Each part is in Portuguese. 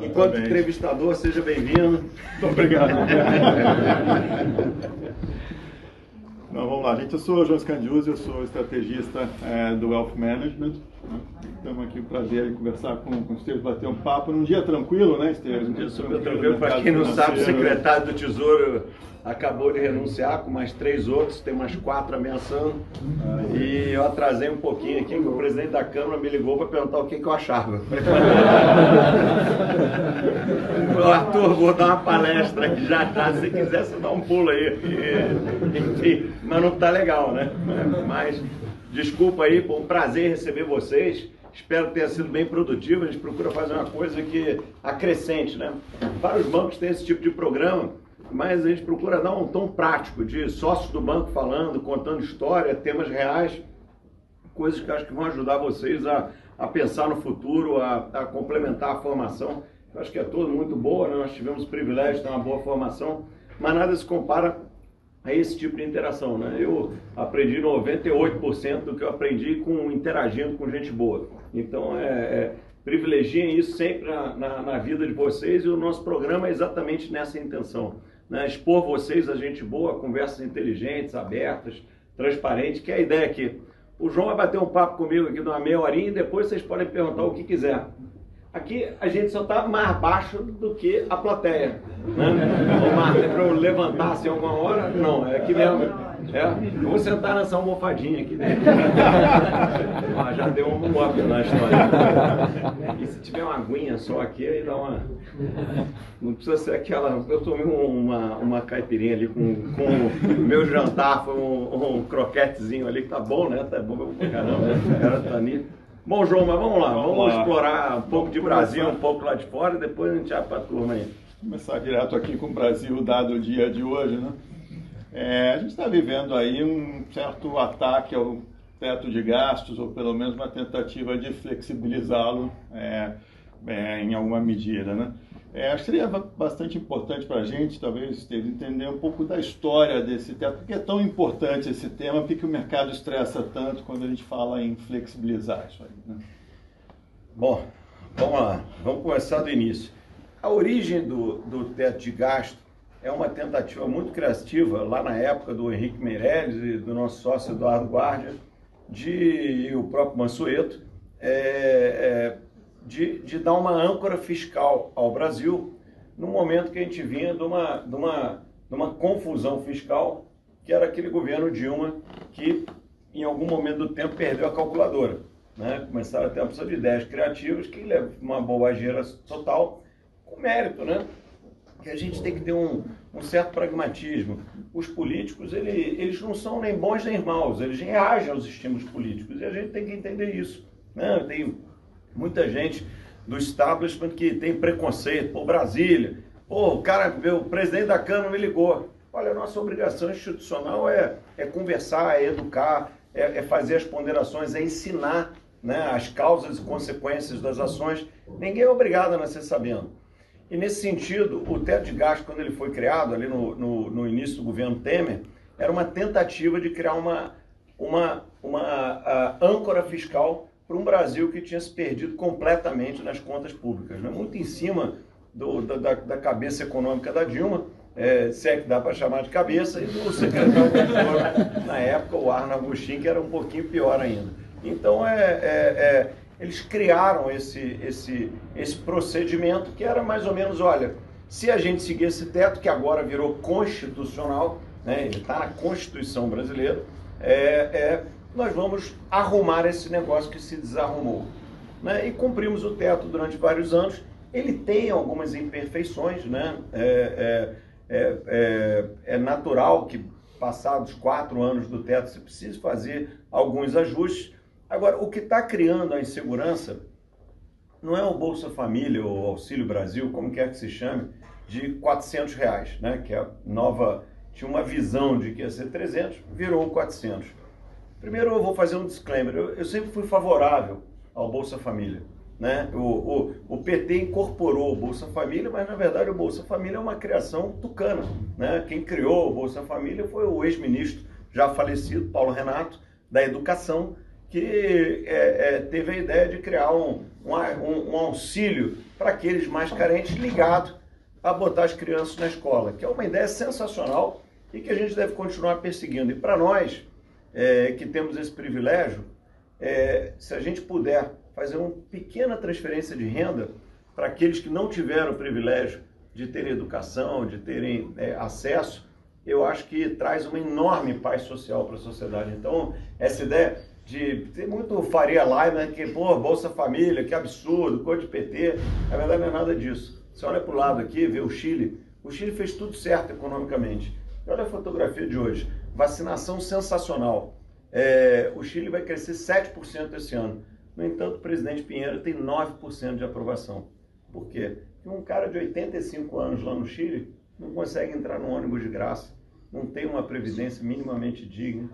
Enquanto Também. entrevistador, seja bem-vindo. Muito obrigado. Não, vamos lá, gente. Eu sou o João Scandiuzzi, eu sou estrategista é, do Wealth Management. Estamos aqui para prazer conversar com, com o Esteves, bater um papo num dia tranquilo, né, Esteves? Um dia super tranquilo. Para quem não sabe, o secretário do Tesouro acabou de renunciar com mais três outros, tem mais quatro ameaçando. E eu atrasei um pouquinho aqui, que o presidente da Câmara me ligou para perguntar o que, que eu achava. Arthur, vou dar uma palestra aqui já já, se quiser você dá um pulo aí. Enfim, mas não tá legal, né? Mas desculpa aí, foi um prazer receber vocês. Espero que tenha sido bem produtivo. A gente procura fazer uma coisa que acrescente, né? Vários bancos têm esse tipo de programa mas a gente procura dar um tom prático de sócios do banco falando, contando história, temas reais, coisas que acho que vão ajudar vocês a, a pensar no futuro, a, a complementar a formação. Eu acho que é tudo muito boa, né? nós tivemos o privilégio de ter uma boa formação, mas nada se compara a esse tipo de interação. Né? Eu aprendi 98% do que eu aprendi com interagindo com gente boa. Então, é, é privilegiem isso sempre na, na, na vida de vocês e o nosso programa é exatamente nessa intenção né, expor vocês a gente boa, conversas inteligentes, abertas, transparentes, que é a ideia aqui. O João vai bater um papo comigo aqui numa meia horinha e depois vocês podem perguntar o que quiser. Aqui a gente só está mais baixo do que a plateia. Né? Ô Marta, é para eu levantar assim alguma hora? Não, é aqui mesmo. É, eu vou sentar nessa almofadinha aqui dentro. ah, já deu um up na história. E se tiver uma aguinha só aqui, aí dá uma. Não precisa ser aquela. Eu tomei uma, uma caipirinha ali com, com o meu jantar, foi um, um croquetezinho ali que tá bom, né? Tá bom pra caramba. O cara tá ali. Bom, João, mas vamos lá, vamos, vamos lá. explorar um pouco de Brasil, um pouco lá de fora, e depois a gente vai para a turma aí. Começar direto aqui com o Brasil, dado o dia de hoje, né? É, a gente está vivendo aí um certo ataque ao teto de gastos, ou pelo menos uma tentativa de flexibilizá-lo é, é, em alguma medida, né? É, acho que seria bastante importante para a gente, talvez, entender um pouco da história desse teto, porque é tão importante esse tema, porque o mercado estressa tanto quando a gente fala em flexibilizar isso aí. Né? Bom, vamos lá, vamos começar do início. A origem do, do teto de gasto é uma tentativa muito criativa, lá na época do Henrique Meirelles e do nosso sócio Eduardo Guardia, de, e o próprio Mansueto, é, é, de, de dar uma âncora fiscal ao Brasil no momento que a gente vinha de uma, de uma, de uma confusão fiscal, que era aquele governo Dilma que, em algum momento do tempo, perdeu a calculadora. Né? Começaram a ter uma opção de ideias criativas que levam uma bobageira total, com mérito, né? Que a gente tem que ter um, um certo pragmatismo. Os políticos, ele, eles não são nem bons nem maus, eles reagem aos estímulos políticos, e a gente tem que entender isso. Né? Tem muita gente do establishment que tem preconceito. Pô, Brasília. Pô, o cara, o presidente da Câmara me ligou. Olha, a nossa obrigação institucional é, é conversar, é educar, é, é fazer as ponderações, é ensinar né, as causas e consequências das ações. Ninguém é obrigado a nascer sabendo. E nesse sentido, o teto de gasto, quando ele foi criado, ali no, no, no início do governo Temer, era uma tentativa de criar uma, uma, uma âncora fiscal para um Brasil que tinha se perdido completamente nas contas públicas. Né? Muito em cima do, da, da, cabeça econômica da Dilma, é, se é que dá para chamar de cabeça, e do secretário de na época, o Arno Agostinho, que era um pouquinho pior ainda. Então, é, é, é, eles criaram esse, esse, esse procedimento que era mais ou menos, olha, se a gente seguir esse teto, que agora virou constitucional, né, ele está na Constituição brasileira, é, é nós vamos arrumar esse negócio que se desarrumou. Né? E cumprimos o teto durante vários anos. Ele tem algumas imperfeições, né? É, é, é, é, é natural que passados quatro anos do teto se precise fazer alguns ajustes. Agora, o que está criando a insegurança não é o Bolsa Família ou Auxílio Brasil, como quer que se chame, de 400 reais, né? que é nova, tinha uma visão de que ia ser 300, virou 400. Primeiro eu vou fazer um disclaimer. Eu, eu sempre fui favorável ao Bolsa Família. Né? O, o, o, PT incorporou o Bolsa Família, mas na verdade o Bolsa Família é uma criação tucana. Né? Quem criou o Bolsa Família foi o ex-ministro já falecido, Paulo Renato, da Educação, que é, é, teve a ideia de criar um, um, um auxílio para aqueles mais carentes ligado a botar as crianças na escola, que é uma ideia sensacional e que a gente deve continuar perseguindo. E para nós, é, que temos esse privilégio, é, se a gente puder fazer uma pequena transferência de renda para aqueles que não tiveram o privilégio de ter educação, de terem é, acesso, eu acho que traz uma enorme paz social para a sociedade. Então, essa ideia de ter muito Faria Lima, né, que, pô, Bolsa Família, que absurdo, cor de PT, na verdade não é nada disso. Você olha para o lado aqui, vê o Chile, o Chile fez tudo certo economicamente. E olha a fotografia de hoje, vacinação sensacional. É, o Chile vai crescer 7% esse ano. No entanto, o presidente Pinheiro tem 9% de aprovação. Por quê? Porque um cara de 85 anos lá no Chile não consegue entrar no ônibus de graça, não tem uma previdência minimamente digna.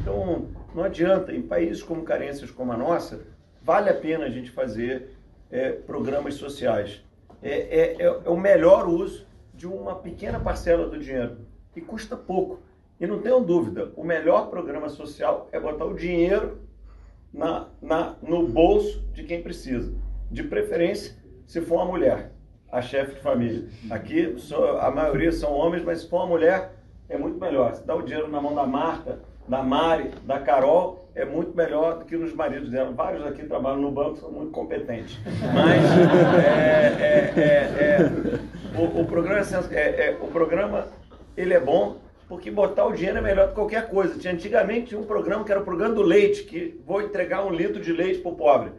Então, não adianta, em países com carências como a nossa, vale a pena a gente fazer é, programas sociais. É, é, é, é o melhor uso de uma pequena parcela do dinheiro, e custa pouco. E não tenham dúvida, o melhor programa social é botar o dinheiro na, na, no bolso de quem precisa. De preferência, se for uma mulher, a chefe de família. Aqui a maioria são homens, mas se for uma mulher, é muito melhor. Se dá o dinheiro na mão da Marta, da Mari, da Carol, é muito melhor do que nos maridos dela. Vários aqui trabalham no banco, são muito competentes. Mas é, é, é, é o, o, programa, é, o programa ele é bom porque botar o dinheiro é melhor do que qualquer coisa. Tinha, antigamente tinha um programa que era o programa do leite, que vou entregar um litro de leite para o pobre.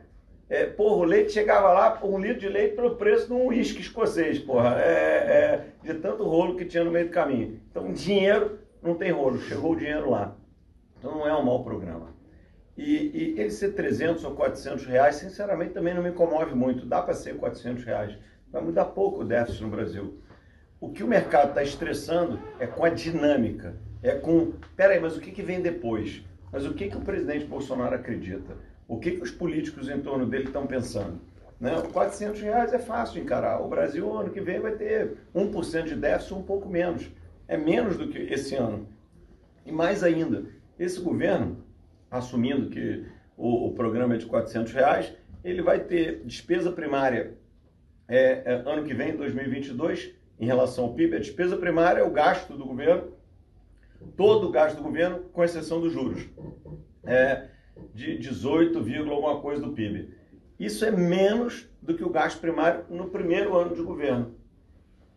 É, porra, o leite chegava lá, um litro de leite pelo preço de um uísque escocês, porra. É, é, de tanto rolo que tinha no meio do caminho. Então, dinheiro não tem rolo, chegou o dinheiro lá. Então, não é um mau programa. E, e ele ser 300 ou 400 reais, sinceramente, também não me comove muito. Dá para ser 400 reais. Vai mudar pouco o déficit no Brasil. O que o mercado está estressando é com a dinâmica, é com, peraí, mas o que, que vem depois? Mas o que, que o presidente Bolsonaro acredita? O que, que os políticos em torno dele estão pensando? Né? 400 reais é fácil encarar. O Brasil, ano que vem, vai ter 1% de déficit, um pouco menos. É menos do que esse ano. E mais ainda, esse governo, assumindo que o, o programa é de 400 reais, ele vai ter despesa primária é, é, ano que vem, 2022, em relação ao PIB, a despesa primária é o gasto do governo, todo o gasto do governo, com exceção dos juros, é de 18, alguma coisa do PIB. Isso é menos do que o gasto primário no primeiro ano de governo.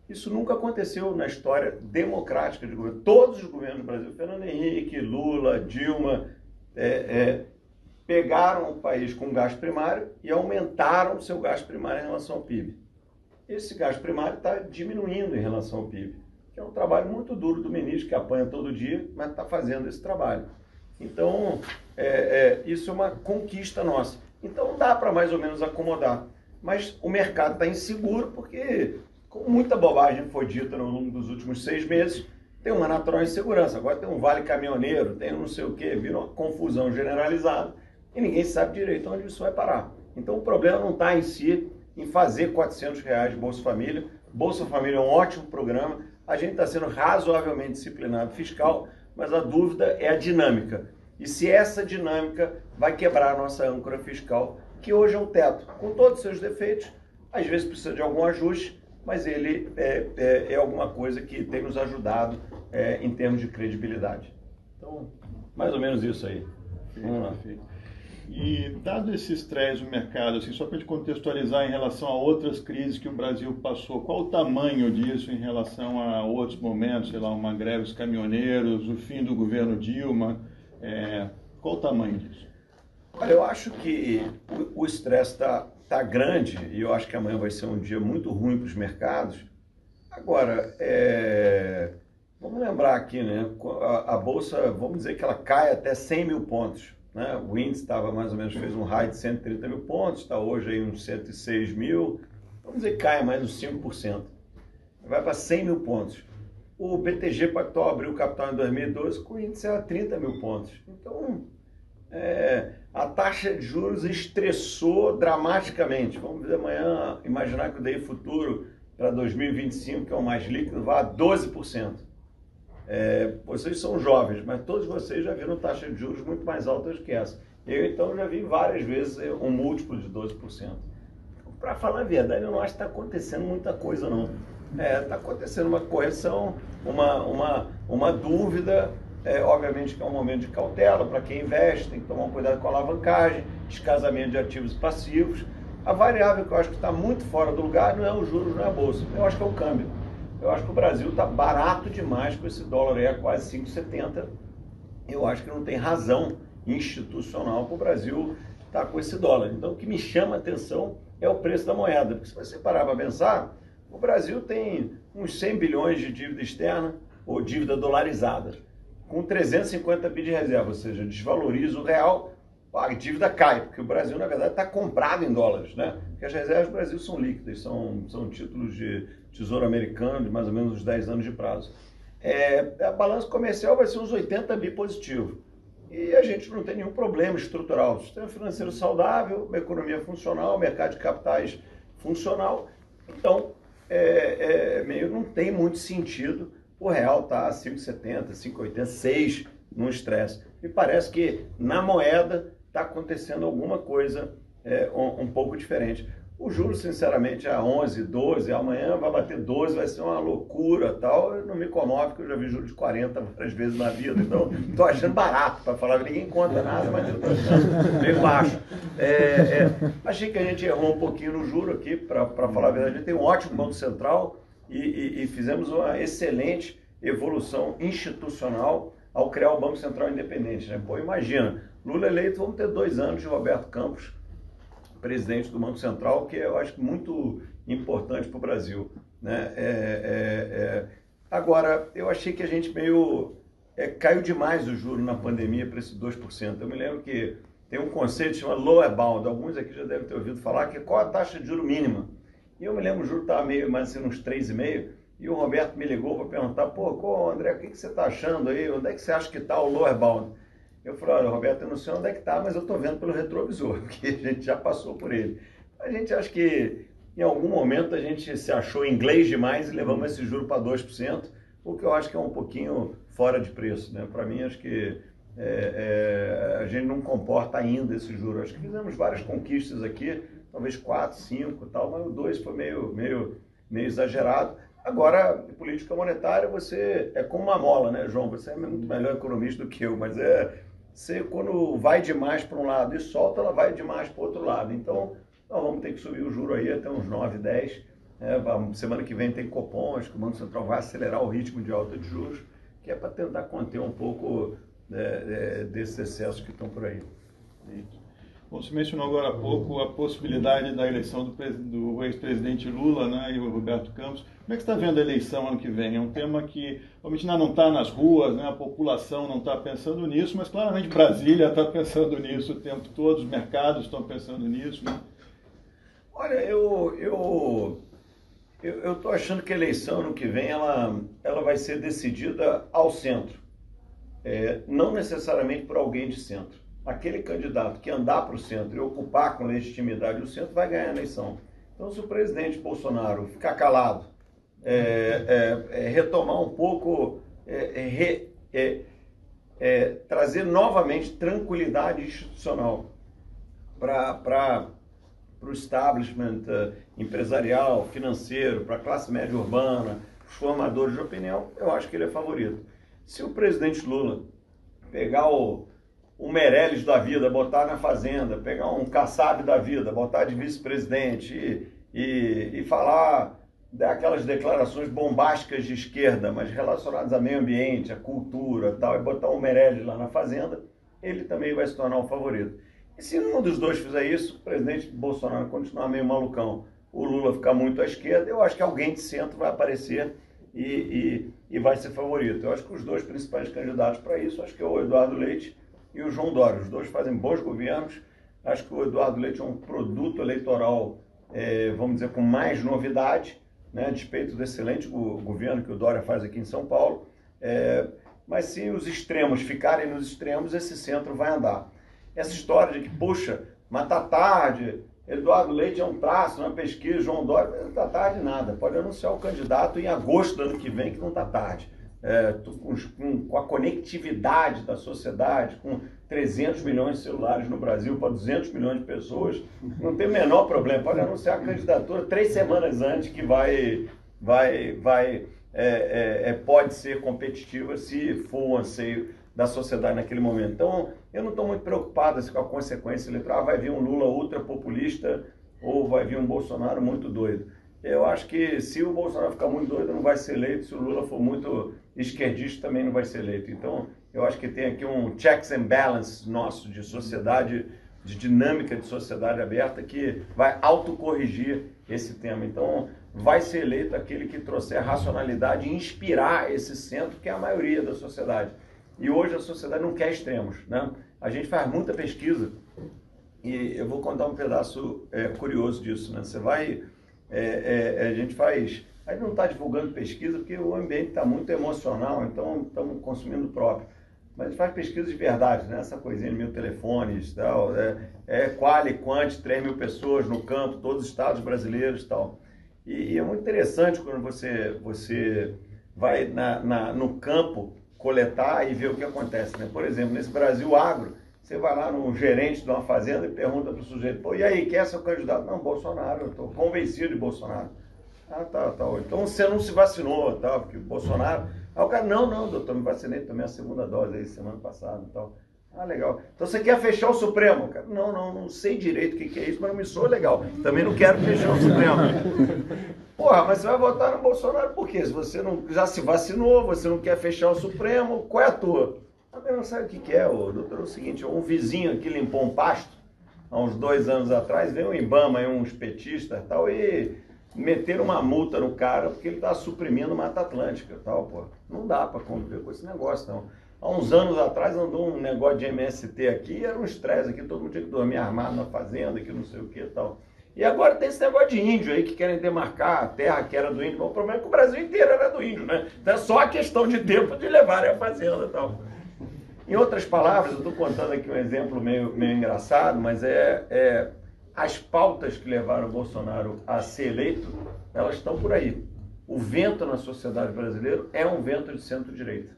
Isso nunca aconteceu na história democrática de governo. Todos os governos do Brasil, Fernando Henrique, Lula, Dilma, é, é, pegaram o país com gasto primário e aumentaram o seu gasto primário em relação ao PIB esse gasto primário está diminuindo em relação ao PIB, que é um trabalho muito duro do ministro, que apanha todo dia, mas está fazendo esse trabalho. Então, é, é, isso é uma conquista nossa. Então, dá para mais ou menos acomodar. Mas o mercado está inseguro porque, com muita bobagem foi dita ao longo dos últimos seis meses, tem uma natural insegurança. Agora tem um vale caminhoneiro, tem um não sei o quê, vira uma confusão generalizada e ninguém sabe direito onde isso vai parar. Então, o problema não está em si em fazer 400 reais de Bolsa Família. Bolsa Família é um ótimo programa. A gente está sendo razoavelmente disciplinado fiscal, mas a dúvida é a dinâmica. E se essa dinâmica vai quebrar a nossa âncora fiscal, que hoje é um teto, com todos os seus defeitos, às vezes precisa de algum ajuste, mas ele é, é, é alguma coisa que tem nos ajudado é, em termos de credibilidade. Então, mais ou menos isso aí. Vamos lá. E dado esse estresse no mercado, assim, só para gente contextualizar em relação a outras crises que o Brasil passou, qual o tamanho disso em relação a outros momentos, sei lá, uma greve dos caminhoneiros, o fim do governo Dilma, é, qual o tamanho disso? Olha, eu acho que o estresse está tá grande e eu acho que amanhã vai ser um dia muito ruim para os mercados. Agora, é, vamos lembrar aqui, né? A, a, bolsa, vamos dizer que ela cai até 100 mil pontos. Né? O índice estava mais ou menos, fez um high de 130 mil pontos, está hoje aí uns 106 mil, vamos dizer que cai mais uns 5%. Vai para 100 mil pontos. O BTG Pactual abriu capital em 2012 com o índice a 30 mil pontos. Então, é, a taxa de juros estressou dramaticamente. Vamos ver amanhã, imaginar que o DI futuro para 2025, que é o mais líquido, vá a 12%. É, vocês são jovens, mas todos vocês já viram taxas de juros muito mais altas que essa. Eu, então, já vi várias vezes um múltiplo de 12%. Para falar a verdade, eu não acho que está acontecendo muita coisa, não. Está é, tá acontecendo uma correção, uma, uma, uma dúvida, é, obviamente que é um momento de cautela para quem investe, tem que tomar cuidado com a alavancagem, descasamento de ativos e passivos. A variável que eu acho que está muito fora do lugar não é o juros, não é a bolsa, eu acho que é o câmbio. Eu acho que o Brasil está barato demais com esse dólar aí a quase 5,70. Eu acho que não tem razão institucional para o Brasil estar tá com esse dólar. Então, o que me chama a atenção é o preço da moeda. Porque se você parar para pensar, o Brasil tem uns 100 bilhões de dívida externa ou dívida dolarizada, com 350 bi de reserva, ou seja, desvaloriza o real, a dívida cai, porque o Brasil, na verdade, está comprado em dólares, né? Porque as reservas do Brasil são líquidas, são, são títulos de tesouro americano de mais ou menos uns 10 anos de prazo. É, a balança comercial vai ser uns 80 bi positivo. E a gente não tem nenhum problema estrutural. Sistema financeiro saudável, uma economia funcional, mercado de capitais funcional. Então, é, é, meio não tem muito sentido o real tá 5,70, 5,80, 6 no estresse. Me parece que na moeda está acontecendo alguma coisa é, um, um pouco diferente. O juro, sinceramente, a 11, 12, amanhã vai bater 12, vai ser uma loucura tal. Não me comove, porque eu já vi juros de 40 várias vezes na vida, então estou achando barato, para falar, ninguém conta nada, mas eu estou achando bem baixo. É, é, achei que a gente errou um pouquinho no juro aqui, para falar a verdade. A gente tem um ótimo Banco Central e, e, e fizemos uma excelente evolução institucional ao criar o Banco Central Independente. Né? Pô, imagina, Lula eleito, vamos ter dois anos de Roberto Campos presidente do Banco Central, que eu acho muito importante para o Brasil. Né? É, é, é... Agora, eu achei que a gente meio é, caiu demais o juro na pandemia para esse 2%. Eu me lembro que tem um conceito chamado lower bound, alguns aqui já devem ter ouvido falar, que é qual a taxa de juro mínima. E eu me lembro, o juro estava meio mais assim, uns 3,5%, e o Roberto me ligou para perguntar, pô, André, o que, que você está achando aí? Onde é que você acha que está o lower bound? Eu falei, olha, Roberto, eu não sei onde é que está, mas eu estou vendo pelo retrovisor, porque a gente já passou por ele. A gente acha que em algum momento a gente se achou inglês demais e levamos esse juro para 2%, o que eu acho que é um pouquinho fora de preço. Né? Para mim, acho que é, é, a gente não comporta ainda esse juro. Acho que fizemos várias conquistas aqui, talvez 4, 5 tal, mas o 2 foi meio, meio, meio exagerado. Agora, política monetária, você é como uma mola, né, João? Você é muito melhor economista do que eu, mas é você quando vai demais para um lado e solta, ela vai demais para o outro lado. Então, nós vamos ter que subir o juro aí até uns 9, 10. É, semana que vem tem Copom, acho que o Banco Central vai acelerar o ritmo de alta de juros, que é para tentar conter um pouco é, é, desses excessos que estão por aí. Você mencionou agora há pouco a possibilidade da eleição do, do ex-presidente Lula né, e o Roberto Campos. Como é que está vendo a eleição ano que vem? É um tema que, obviamente, não está nas ruas, né, a população não está pensando nisso, mas claramente Brasília está pensando nisso o tempo todo, os mercados estão pensando nisso. Né? Olha, eu eu eu estou achando que a eleição ano que vem ela, ela vai ser decidida ao centro, é, não necessariamente por alguém de centro aquele candidato que andar para o centro e ocupar com legitimidade o centro vai ganhar a eleição. Então, se o presidente Bolsonaro ficar calado, é, é, é, retomar um pouco, é, é, é, trazer novamente tranquilidade institucional para o establishment empresarial, financeiro, para a classe média urbana, os formadores de opinião, eu acho que ele é favorito. Se o presidente Lula pegar o um Meirelles da vida, botar na fazenda, pegar um Kassab da vida, botar de vice-presidente e, e, e falar daquelas declarações bombásticas de esquerda, mas relacionadas a meio ambiente, a cultura tal, e botar um Meirelles lá na fazenda, ele também vai se tornar o favorito. E se um dos dois fizer isso, o presidente Bolsonaro continuar meio malucão, o Lula ficar muito à esquerda, eu acho que alguém de centro vai aparecer e, e, e vai ser favorito. Eu acho que os dois principais candidatos para isso, acho que é o Eduardo Leite e o João Dória. Os dois fazem bons governos. Acho que o Eduardo Leite é um produto eleitoral, é, vamos dizer, com mais novidade, né, a despeito do excelente governo que o Dória faz aqui em São Paulo. É, mas se os extremos ficarem nos extremos, esse centro vai andar. Essa história de que, puxa, mas tá tarde, Eduardo Leite é um traço na pesquisa, João Dória, não está tarde nada. Pode anunciar o candidato em agosto do ano que vem, que não está tarde. É, com, com, a conectividade da sociedade, com 300 milhões de celulares no Brasil para 200 milhões de pessoas, não tem o menor problema. Pode anunciar a candidatura três semanas antes que vai, vai, vai é, é, é pode ser competitiva se for o anseio da sociedade naquele momento. Então, eu não estou muito preocupado assim, com a consequência eleitoral. Ah, vai vir um Lula ultra populista ou vai vir um Bolsonaro muito doido. Eu acho que se o Bolsonaro ficar muito doido, não vai ser eleito. Se o Lula for muito esquerdista, também não vai ser eleito. Então, eu acho que tem aqui um checks and balance nosso de sociedade, de dinâmica de sociedade aberta, que vai autocorrigir esse tema. Então, vai ser eleito aquele que trouxer racionalidade e inspirar esse centro, que é a maioria da sociedade. E hoje a sociedade não quer extremos. Né? A gente faz muita pesquisa e eu vou contar um pedaço é, curioso disso. Né? Você vai é, é, a gente faz. A gente não está divulgando pesquisa porque o ambiente está muito emocional, então estamos consumindo próprio. Mas a gente faz pesquisa de verdade, né? Essa coisinha de mil telefones, tal, é, é quali, quant, 3 mil pessoas no campo, todos os estados brasileiros tal. E, e é muito interessante quando você, você vai na, na, no campo coletar e ver o que acontece. Né? Por exemplo, nesse Brasil Agro, você vai lá no gerente de uma fazenda e pergunta para o sujeito, pô, e aí, quem é seu candidato? Não, Bolsonaro, eu estou convencido de Bolsonaro. Ah, tá, tá. Então você não se vacinou, tá, porque Bolsonaro... Aí o cara, não, não, doutor, me vacinei, tomei a segunda dose aí semana passada e tal. Ah, legal. Então você quer fechar o Supremo? Cara, não, não, não sei direito o que, que é isso, mas não me sou legal. Também não quero fechar o Supremo. Porra, mas você vai votar no Bolsonaro por quê? Se você não, já se vacinou, você não quer fechar o Supremo, qual é a tua? Também não sabe o que, que é, o doutor. É o seguinte, um vizinho aqui limpou um pasto há uns dois anos atrás, veio um Ibama e uns petistas tal, e meteram uma multa no cara porque ele está suprimindo Mata Atlântica tal, pô. Não dá para conviver com esse negócio, não. Há uns anos atrás andou um negócio de MST aqui, era um estresse aqui, todo mundo tinha que dormir armado na fazenda, que não sei o que tal. E agora tem esse negócio de índio aí que querem demarcar a terra que era do índio. O problema é que o Brasil inteiro era do índio, né? Então é só a questão de tempo de levarem a fazenda tal. Em outras palavras, eu estou contando aqui um exemplo meio, meio engraçado, mas é, é as pautas que levaram o Bolsonaro a ser eleito, elas estão por aí. O vento na sociedade brasileira é um vento de centro-direita.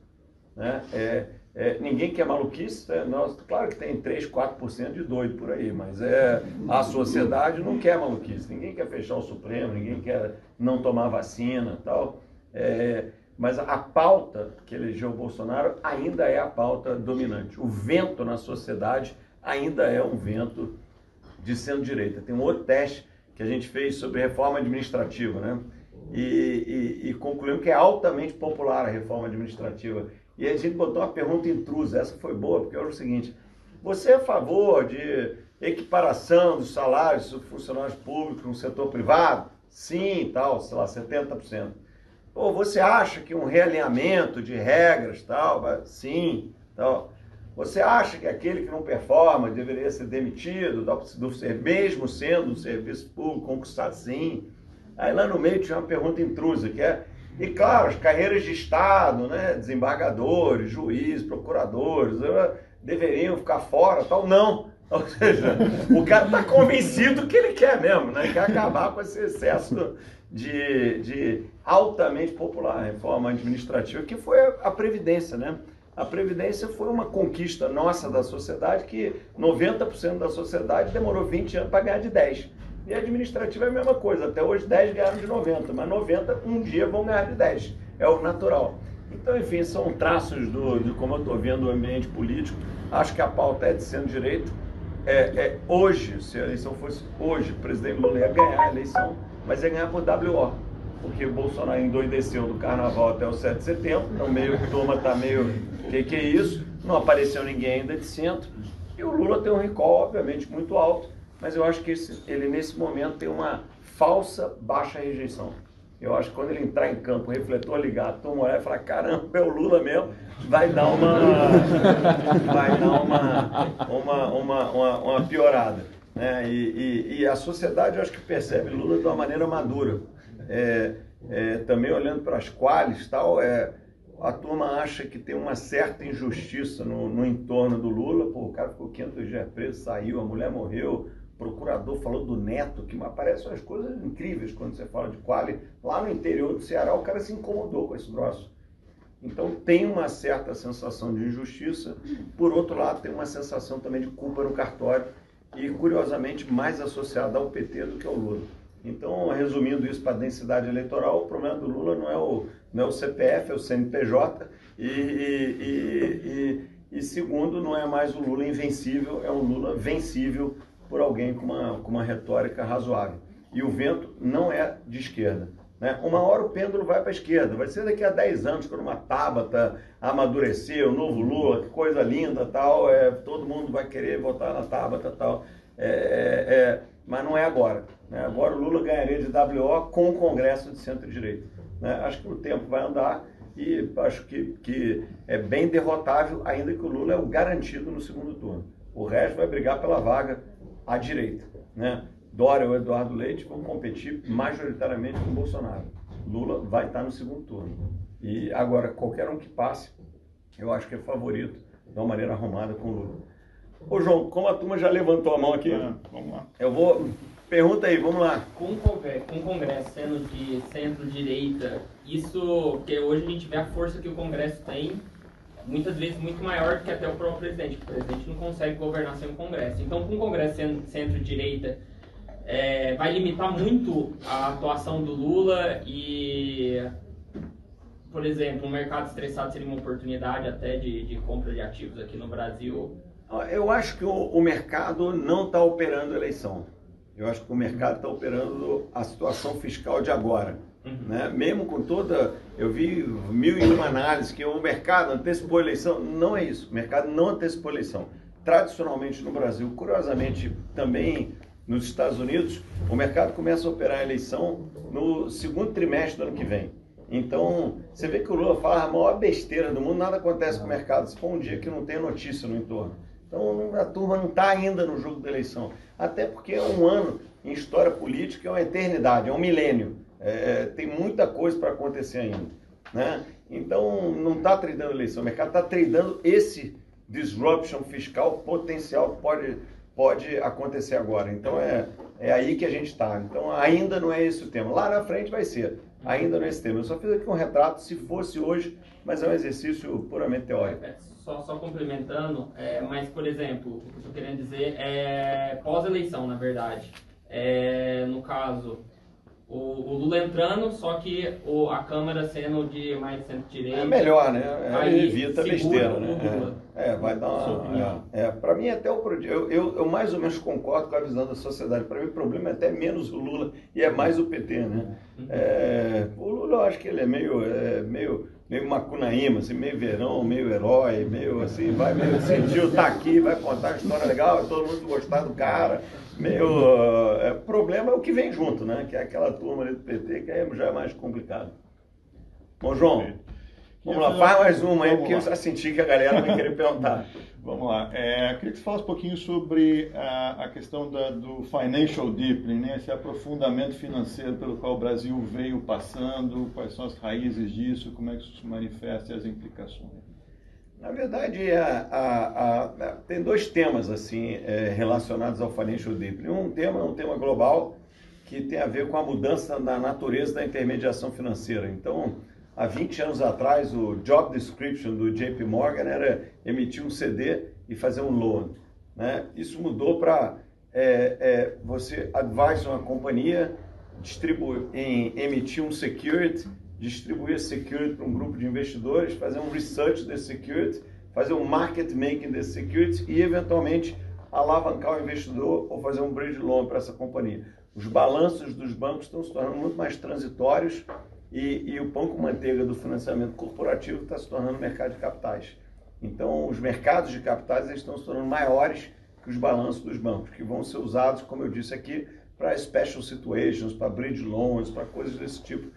Né? É, é, ninguém quer maluquice, né? Nós, claro que tem 3, 4% de doido por aí, mas é, a sociedade não quer maluquice. Ninguém quer fechar o Supremo, ninguém quer não tomar vacina tal. É, mas a pauta que elegeu o Bolsonaro ainda é a pauta dominante. O vento na sociedade ainda é um vento de centro-direita. Tem um outro teste que a gente fez sobre reforma administrativa, né? E, e, e concluímos que é altamente popular a reforma administrativa. E a gente botou uma pergunta intrusa, essa foi boa, porque era o seguinte: você é a favor de equiparação dos salários dos funcionários públicos no setor privado? Sim, tal, sei lá, 70%. Ou você acha que um realinhamento de regras, tal, sim, tal. Você acha que aquele que não performa deveria ser demitido, do, do, mesmo sendo um serviço público conquistado sim? Aí lá no meio tinha uma pergunta intrusa, que é, e claro, as carreiras de Estado, né, desembargadores, juízes, procuradores, eh, deveriam ficar fora, tal. Não, ou seja, o cara está convencido que ele quer mesmo, né? Quer acabar com esse excesso de, de altamente popular, reforma administrativa, que foi a Previdência, né? A Previdência foi uma conquista nossa da sociedade que 90% da sociedade demorou 20 anos para ganhar de 10. E a administrativa é a mesma coisa, até hoje 10 ganharam de 90, mas 90 um dia vão ganhar de 10, é o natural. Então, enfim, são traços do, de como eu estou vendo o ambiente político. Acho que a pauta é de centro-direito, é, é, hoje, se a eleição fosse hoje, o presidente Lula ia ganhar a eleição, mas ia ganhar por WO. Porque Bolsonaro endoideceu do carnaval até o 7 de setembro, então meio que turma tá meio, que, que é isso? Não apareceu ninguém ainda de centro. E o Lula tem um recall, obviamente, muito alto, mas eu acho que esse, ele nesse momento tem uma falsa baixa rejeição. Eu acho que quando ele entrar em campo, refletor ligado, tu olhar e falar, caramba, é o Lula mesmo, vai dar uma. vai dar uma, uma, uma, uma, uma piorada. Né? E, e, e, a sociedade, eu acho que percebe Lula de uma maneira madura. É, é, também olhando para as quales tal, é, a turma acha que tem uma certa injustiça no, no entorno do Lula. Pô, o cara ficou 500 dias preso, saiu, a mulher morreu, procurador falou do neto, que aparecem umas coisas incríveis quando você fala de quali. Lá no interior do Ceará, o cara se incomodou com esse troço. Então tem uma certa sensação de injustiça, por outro lado tem uma sensação também de culpa no cartório e curiosamente mais associada ao PT do que ao Lula. Então, resumindo isso para a densidade eleitoral, o problema do Lula não é o, não é o CPF, é o CNPJ e, e, e, e segundo, não é mais o Lula invencível, é um Lula vencível por alguém com uma, com uma retórica razoável. E o vento não é de esquerda. Né? Uma hora o pêndulo vai para a esquerda, vai ser daqui a 10 anos, quando uma Tabata amadurecer, o novo Lula, que coisa linda tal, é, todo mundo vai querer votar na Tabata tal. É, é, é, mas não é agora. Né? Agora o Lula ganharia de WO com o Congresso de centro-direita. Né? Acho que o tempo vai andar e acho que, que é bem derrotável, ainda que o Lula é o garantido no segundo turno. O resto vai brigar pela vaga à direita. Né? Dória ou Eduardo Leite vão competir majoritariamente com Bolsonaro. Lula vai estar no segundo turno. E agora, qualquer um que passe, eu acho que é favorito de uma maneira arrumada com o Lula. Ô João, como a turma já levantou a mão aqui, ah, vamos lá. Eu vou. Pergunta aí, vamos lá. Com o Congresso, o sendo de centro-direita, isso que hoje a gente vê a força que o Congresso tem, muitas vezes muito maior do que até o próprio presidente. O presidente não consegue governar sem o Congresso. Então, com o Congresso sendo centro-direita, é, vai limitar muito a atuação do Lula e, por exemplo, um mercado estressado seria uma oportunidade até de, de compra de ativos aqui no Brasil. Eu acho que o, o mercado não está operando a eleição. Eu acho que o mercado está operando a situação fiscal de agora. Uhum. Né? Mesmo com toda. Eu vi mil e uma análises que o mercado antecipou a eleição. Não é isso. O mercado não antecipou a eleição. Tradicionalmente no Brasil, curiosamente também nos Estados Unidos, o mercado começa a operar a eleição no segundo trimestre do ano que vem. Então, você vê que o Lula fala a maior besteira do mundo, nada acontece com o mercado. Se for um dia que não tem notícia no entorno. Então, a turma não está ainda no jogo da eleição. Até porque é um ano em história política, é uma eternidade, é um milênio. É, tem muita coisa para acontecer ainda. Né? Então, não está tradando eleição. O mercado está tradando esse disruption fiscal potencial que pode pode acontecer agora. Então é, é aí que a gente está. Então ainda não é esse o tema. Lá na frente vai ser. Ainda não é esse tema. Eu só fiz aqui um retrato, se fosse hoje, mas é um exercício puramente teórico. Só, só complementando, é, mas por exemplo, o que eu estou querendo dizer é pós-eleição, na verdade. É, no caso, o, o, Lula entrando, só que o, a Câmara sendo de mais centro-direita. É melhor, né? É, aí evita besteira, né? É, é, vai dar uma. É, é para mim, até o. Eu, eu, eu, mais ou menos concordo com a visão da sociedade. Para mim, o problema é até menos o Lula e é mais o PT, né? Uhum. É, o Lula, eu acho que ele é meio. É, meio meio macunaíma, assim, meio verão, meio herói, meio assim, vai meio sentiu, tá aqui, vai contar uma história legal, todo mundo gostar do cara meio. Uh, problema é o que vem junto, né? Que é aquela turma ali do PT que aí já é mais complicado. Bom, João, vamos lá, faz mais uma aí, porque eu já senti que a galera vai querer perguntar. Vamos lá. É, queria que você falasse um pouquinho sobre a, a questão da, do financial deepening, né? esse aprofundamento financeiro pelo qual o Brasil veio passando, quais são as raízes disso, como é que isso se manifesta e as implicações. Na verdade, a, a, a, tem dois temas assim é, relacionados ao financial deepening. Um tema é um tema global que tem a ver com a mudança na natureza da intermediação financeira. Então, há 20 anos atrás, o job description do JP Morgan era emitir um CD e fazer um loan. Né? Isso mudou para é, é, você advise uma companhia distribui, em emitir um security distribuir security para um grupo de investidores, fazer um research desse security, fazer um market making desse security e, eventualmente, alavancar o investidor ou fazer um bridge loan para essa companhia. Os balanços dos bancos estão se tornando muito mais transitórios e, e o pão com manteiga do financiamento corporativo está se tornando mercado de capitais. Então, os mercados de capitais estão se tornando maiores que os balanços dos bancos, que vão ser usados, como eu disse aqui, para special situations, para bridge loans, para coisas desse tipo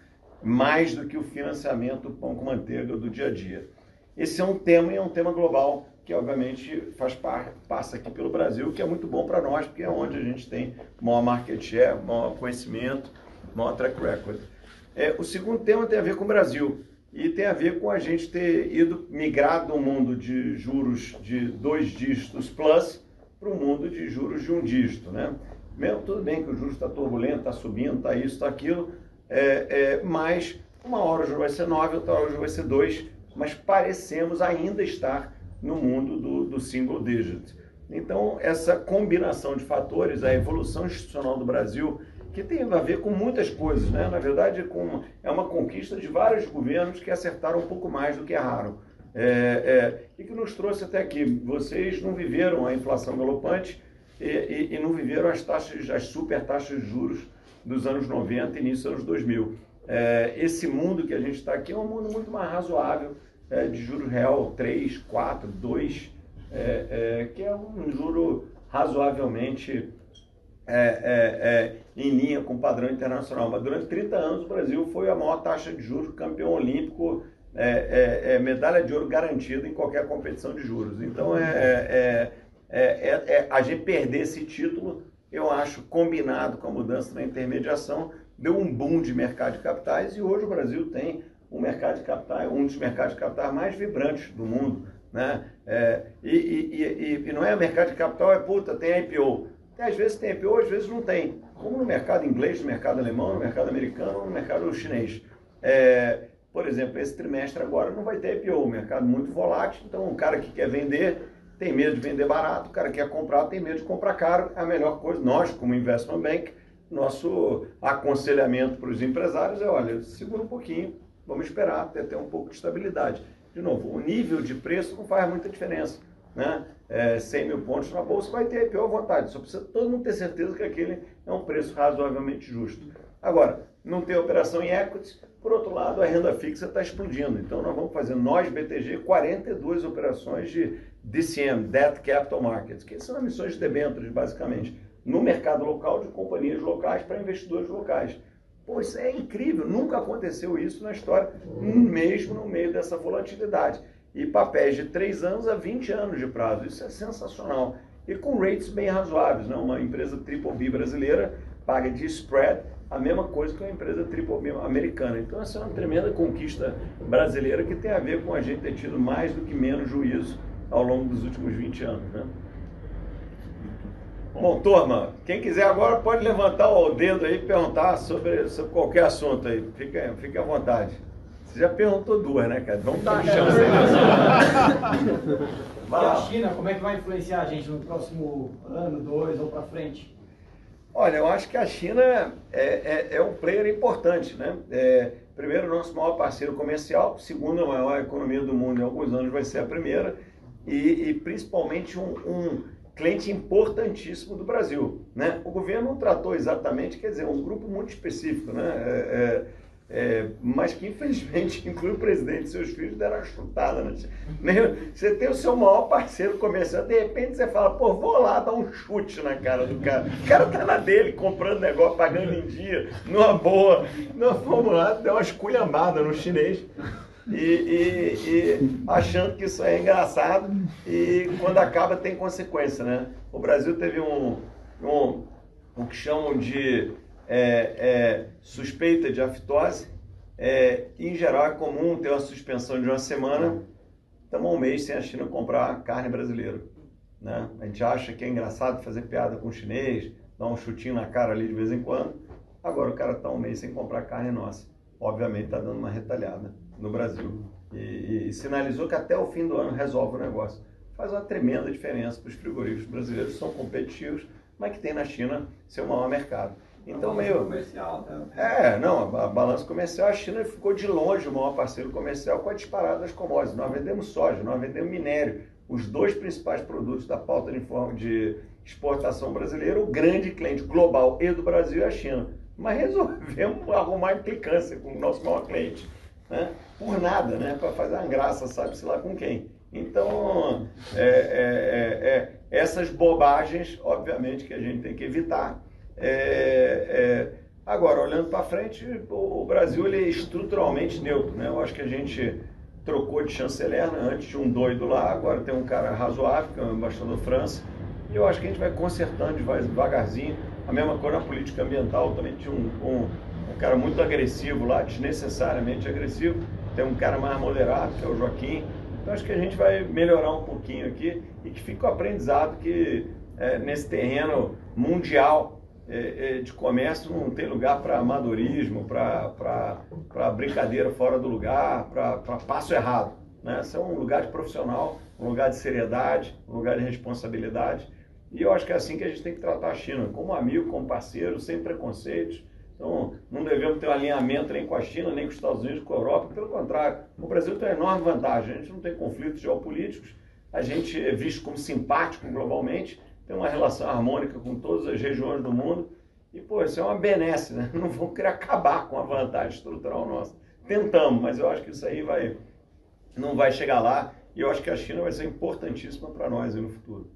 mais do que o financiamento pão com manteiga do dia a dia. Esse é um tema e é um tema global que obviamente faz parte, passa aqui pelo Brasil, que é muito bom para nós, porque é onde a gente tem maior market share, maior conhecimento, maior track record. É, o segundo tema tem a ver com o Brasil e tem a ver com a gente ter ido migrar do mundo de juros de dois dígitos plus para o mundo de juros de um dígito, né? Mesmo tudo bem que o juros está turbulento, está subindo, está isso, está aquilo, é, é, mas uma hora o juro vai ser 9, outra hora o juro vai ser 2, mas parecemos ainda estar no mundo do, do single digit. Então, essa combinação de fatores, a evolução institucional do Brasil, que tem a ver com muitas coisas, né? na verdade com, é uma conquista de vários governos que acertaram um pouco mais do que erraram. É, é, e que nos trouxe até aqui. Vocês não viveram a inflação galopante e, e, e não viveram as taxas, as super taxas de juros dos anos 90 e início dos anos 2000. É, esse mundo que a gente está aqui é um mundo muito mais razoável, é, de juros real 3, 4, 2, que é um juro razoavelmente é, é, é, em linha com o padrão internacional. Mas durante 30 anos o Brasil foi a maior taxa de juros, campeão olímpico, é, é, medalha de ouro garantida em qualquer competição de juros. Então é, a gente perder esse título, eu acho, combinado com a mudança na intermediação, deu um boom de mercado de capitais e hoje o Brasil tem um mercado de capitais, um dos mercados de capitais mais vibrantes do mundo. Né? É, e, e, e, e, não é mercado de capital, é puta, tem IPO. Às vezes tem IPO, às vezes não tem. Como no mercado inglês, no mercado alemão, no mercado americano, no mercado chinês. É, por exemplo, esse trimestre agora não vai ter IPO, o mercado muito volátil, então o cara que quer vender tem medo de vender barato, o cara que quer comprar tem medo de comprar caro. A melhor coisa, nós como investment bank, nosso aconselhamento para os empresários é, olha, segura um pouquinho, vamos esperar até ter um pouco de estabilidade. De novo, o nível de preço não faz muita diferença. Né? É, 100 mil pontos na bolsa, vai ter IPO à vontade. Só precisa todo mundo ter certeza que aquele é um preço razoavelmente justo. Agora, não tem operação em equities, por outro lado, a renda fixa está explodindo. Então, nós vamos fazer, nós, BTG, 42 operações de DCM, Debt Capital Markets, que são emissões de debêntures, basicamente, no mercado local de companhias locais para investidores locais. Pô, isso é incrível, nunca aconteceu isso na história, mesmo no meio dessa volatilidade. E papéis de 3 anos a 20 anos de prazo, isso é sensacional. E com rates bem razoáveis, né? uma empresa triple B brasileira paga de spread a mesma coisa que uma empresa triple B americana. Então essa é uma tremenda conquista brasileira que tem a ver com a gente ter tido mais do que menos juízo ao longo dos últimos 20 anos. Né? Bom, turma, quem quiser agora pode levantar o dedo aí e perguntar sobre, sobre qualquer assunto aí. Fique, fique à vontade. Você já perguntou duas, né, cara? Vamos dar uma chance aí. e a China, como é que vai influenciar a gente no próximo ano, dois ou para frente? Olha, eu acho que a China é, é, é um player importante, né? É, primeiro, nosso maior parceiro comercial, segundo, a maior economia do mundo em alguns anos vai ser a primeira, e, e principalmente um, um cliente importantíssimo do Brasil. Né? O governo não tratou exatamente, quer dizer, um grupo muito específico, né? É, mas que infelizmente inclui o presidente e seus filhos deram uma chutada. Né? Você tem o seu maior parceiro comercial, de repente você fala, pô, vou lá dar um chute na cara do cara. O cara tá na dele, comprando negócio, pagando em dia, numa boa. Nós fomos lá, deu uma esculhambada no chinês. E, e, e, achando que isso é engraçado e quando acaba tem consequência, né? O Brasil teve um, um o que chamam de é, é, suspeita de afitose. É, em geral é comum ter uma suspensão de uma semana, estamos um mês sem a China comprar carne brasileira. Né? A gente acha que é engraçado fazer piada com o chinês, dar um chutinho na cara ali de vez em quando. Agora o cara está um mês sem comprar carne nossa. Obviamente está dando uma retalhada no Brasil. E, e, e, sinalizou que até o fim do ano resolve o negócio. Faz uma tremenda diferença para os frigoríficos brasileiros, que são competitivos, mas que tem na China seu maior mercado. Então, meio. comercial, né? É, não, a, a balança comercial, a China ficou de longe o maior parceiro comercial com a disparada das commodities. Nós vendemos soja, nós vendemos minério, os dois principais produtos da pauta de, de exportação brasileira, o grande cliente global e do Brasil é a China. Mas resolvemos arrumar implicância com o nosso maior cliente. Né? Por nada, né? Para fazer uma graça, sabe-se lá com quem. Então, é, é, é, é, essas bobagens, obviamente, que a gente tem que evitar. É, é, agora, olhando para frente, o Brasil ele é estruturalmente neutro. Né? Eu acho que a gente trocou de chanceler, né? antes tinha um doido lá, agora tem um cara razoável, que é o embaixador França, e eu acho que a gente vai consertando devagarzinho. A mesma coisa na política ambiental, também tinha um, um, um cara muito agressivo lá, desnecessariamente agressivo, tem um cara mais moderado, que é o Joaquim. Então acho que a gente vai melhorar um pouquinho aqui e que fica o aprendizado que é, nesse terreno mundial é, é, de comércio não tem lugar para amadorismo, para brincadeira fora do lugar, para passo errado. Né? Isso é um lugar de profissional, um lugar de seriedade, um lugar de responsabilidade. E eu acho que é assim que a gente tem que tratar a China, como amigo, como parceiro, sem preconceitos. Então, não devemos ter um alinhamento nem com a China, nem com os Estados Unidos, com a Europa. Pelo contrário, o Brasil tem uma enorme vantagem. A gente não tem conflitos geopolíticos, a gente é visto como simpático globalmente, tem uma relação harmônica com todas as regiões do mundo. E, pô, isso é uma benesse, né? Não vão querer acabar com a vantagem estrutural nossa. Tentamos, mas eu acho que isso aí vai, não vai chegar lá. E eu acho que a China vai ser importantíssima para nós no futuro.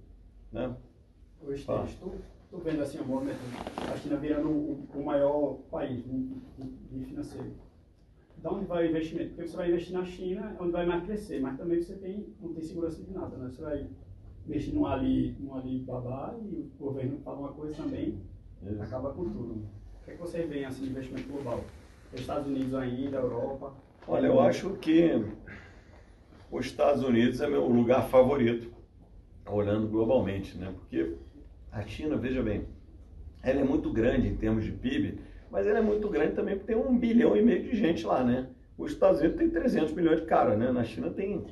Né? Hoje, estou vendo assim, a China virando o, o maior país de financeiro. Da onde vai o investimento? Porque você vai investir na China, é onde vai mais crescer, mas também você tem, não tem segurança de nada, né? Você vai investir num ali, num ali babá e o governo fala uma coisa também, Isso. acaba com tudo. O que, é que você vê assim, de investimento global? Os Estados Unidos ainda, Europa? Olha, eu acho que os Estados Unidos é meu lugar favorito, olhando globalmente, né? Porque a China, veja bem, ela é muito grande em termos de PIB, mas ela é muito grande também porque tem um bilhão e meio de gente lá, né? Os Estados Unidos tem 300 milhões de caras, né? Na China tem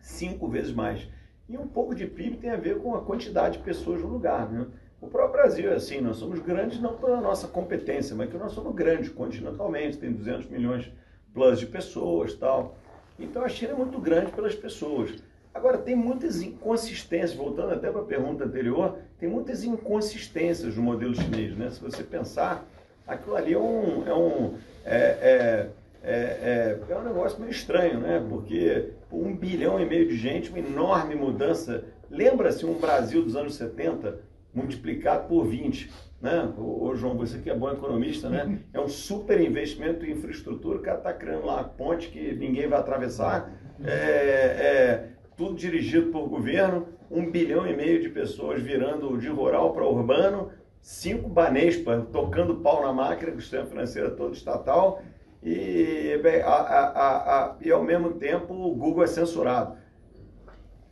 cinco vezes mais. E um pouco de PIB tem a ver com a quantidade de pessoas no lugar, né? O próprio Brasil é assim, nós somos grandes não pela nossa competência, mas que nós somos grandes continentalmente, tem 200 milhões plus de pessoas tal. Então a China é muito grande pelas pessoas. Agora, tem muitas inconsistências, voltando até para a pergunta anterior, tem muitas inconsistências no modelo chinês. Né? Se você pensar, aquilo ali é um, é um, é, é, é, é, é um negócio meio estranho, né? porque um bilhão e meio de gente, uma enorme mudança. Lembra-se um Brasil dos anos 70 multiplicado por 20? Né? Ô, João, você que é bom economista, né? É um super investimento em infraestrutura, o cara está criando lá a ponte que ninguém vai atravessar. É, é, tudo dirigido por governo, um bilhão e meio de pessoas virando de rural para urbano, cinco Banespa tocando pau na máquina, o sistema financeiro é todo estatal, e, bem, a, a, a, e ao mesmo tempo o Google é censurado.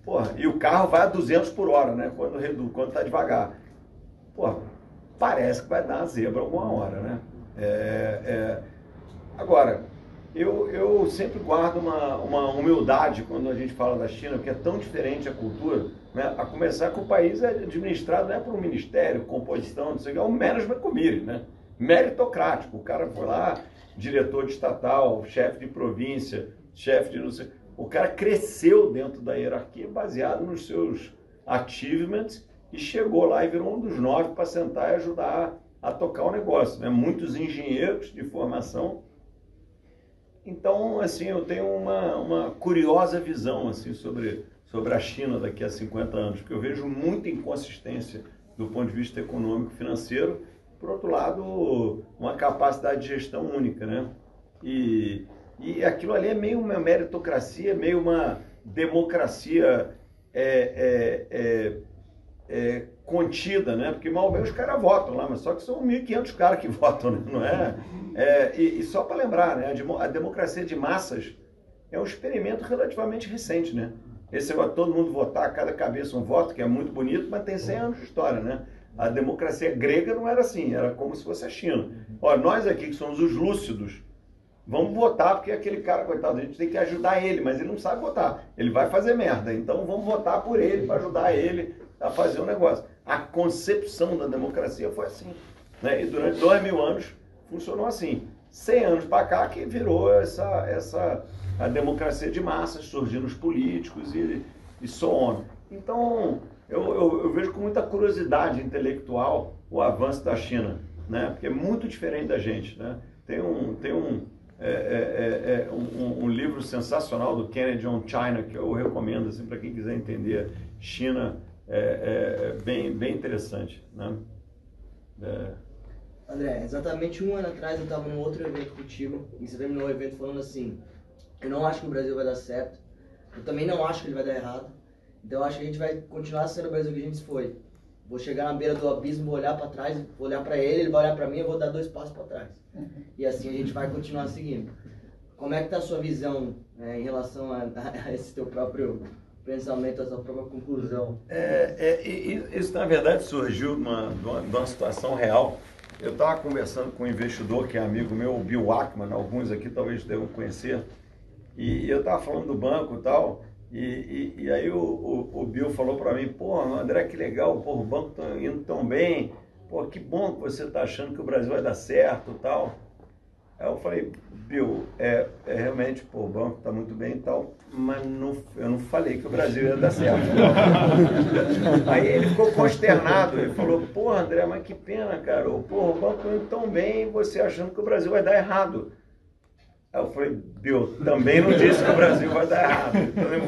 Porra, e o carro vai a 200 por hora, né? Quando reduz, quando está devagar. Porra, parece que vai dar uma zebra alguma hora, né? É, é... Agora, eu, eu sempre guardo uma, uma humildade quando a gente fala da China, porque é tão diferente a cultura, né? a começar que o país é administrado não é por um ministério, composição, não sei o que, é um management committee, né? meritocrático. O cara foi lá, diretor de estatal, chefe de província, chefe de não sei... O cara cresceu dentro da hierarquia baseado nos seus achievements e chegou lá e virou um dos nove para sentar e ajudar a tocar o negócio. Né? Muitos engenheiros de formação então, assim, eu tenho uma, uma curiosa visão assim sobre, sobre a China daqui a 50 anos, porque eu vejo muita inconsistência do ponto de vista econômico financeiro, por outro lado, uma capacidade de gestão única, né? E, e aquilo ali é meio uma meritocracia, meio uma democracia é, é, é, é contida, né? Porque mal bem os caras votam lá, mas só que são 1.500 caras que votam, né? não é? é e, e, só para lembrar, né? A, democracia de massas é um experimento relativamente recente, né? Esse vai todo mundo votar, cada cabeça um voto, que é muito bonito, mas tem 100 anos de história, né? A democracia grega não era assim, era como se fosse a China. Olha, nós aqui que somos os lúcidos, vamos votar porque aquele cara, coitado, a gente tem que ajudar ele, mas ele não sabe votar. Ele vai fazer merda, então vamos votar por ele para ajudar ele a fazer o um negócio. A concepção da democracia foi assim. Né? E durante dois mil anos funcionou assim. Cem anos para cá que virou essa, essa a democracia de massas, surgindo os políticos e, e so on. Então, eu, eu, eu, vejo com muita curiosidade intelectual o avanço da China, né? porque é muito diferente da gente. Né? Tem um, tem um, é, é, é, é um, um, livro sensacional do Kennedy on China que eu recomendo assim, para quem quiser entender China é, é, é, bem, bem interessante. Né? André, exatamente um ano atrás eu estava num outro evento contigo e você terminou o evento falando assim: eu não acho que o Brasil vai dar certo, eu também não acho que ele vai dar errado, então acho que a gente vai continuar sendo o Brasil que a gente foi. Vou chegar na beira do abismo, vou olhar para trás, vou olhar para ele, ele vai olhar para mim, eu vou dar dois passos para trás. E assim a gente vai continuar seguindo. Como é que está a sua visão é, em relação a, a esse teu próprio pensamento, a sua própria conclusão. É, é, isso, na verdade, surgiu de uma, de uma situação real. Eu estava conversando com um investidor que é amigo meu, o Bill Ackman, alguns aqui talvez devam conhecer. E eu estava falando do banco e tal, e, e, e aí o, o, o, Bill falou para mim, pô, André, que legal, pô, o banco está indo tão bem, pô, que bom que você está achando que o Brasil vai dar certo e tal. Aí eu falei, Bill, é, é realmente, pô, o banco está muito bem e tal, mas não, eu não falei que o Brasil ia dar certo. Aí ele ficou consternado, ele falou, pô, André, mas que pena, cara, pô, o banco está indo tão bem e você achando que o Brasil vai dar errado. Aí eu falei, Bill, também não disse que o Brasil vai dar errado.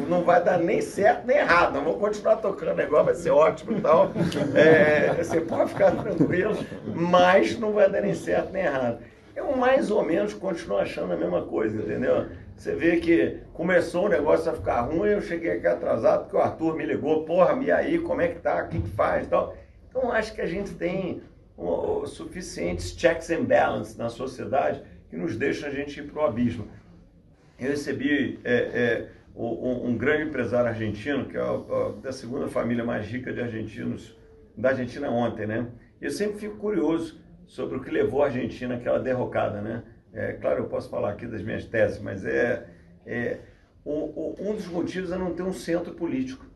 Não vai dar nem certo nem errado. Não vou continuar tocando negócio, vai ser ótimo e tal. É, você pode ficar tranquilo, mas não vai dar nem certo nem errado. Eu mais ou menos continuo achando a mesma coisa, entendeu? Você vê que começou o negócio a ficar ruim, eu cheguei aqui atrasado, porque o Arthur me ligou, porra, e aí, como é que tá? O que, que faz e tal. Então acho que a gente tem o, o, suficientes checks and balances na sociedade que nos deixa a gente ir para o abismo. Eu recebi é, é, um, um, grande empresário argentino, que é a, a, da segunda família mais rica de argentinos, da Argentina ontem, né? Eu sempre fico curioso sobre o que levou a Argentina àquela derrocada, né? É, claro, eu posso falar aqui das minhas teses, mas é, é o, o, um dos motivos é não ter um centro político.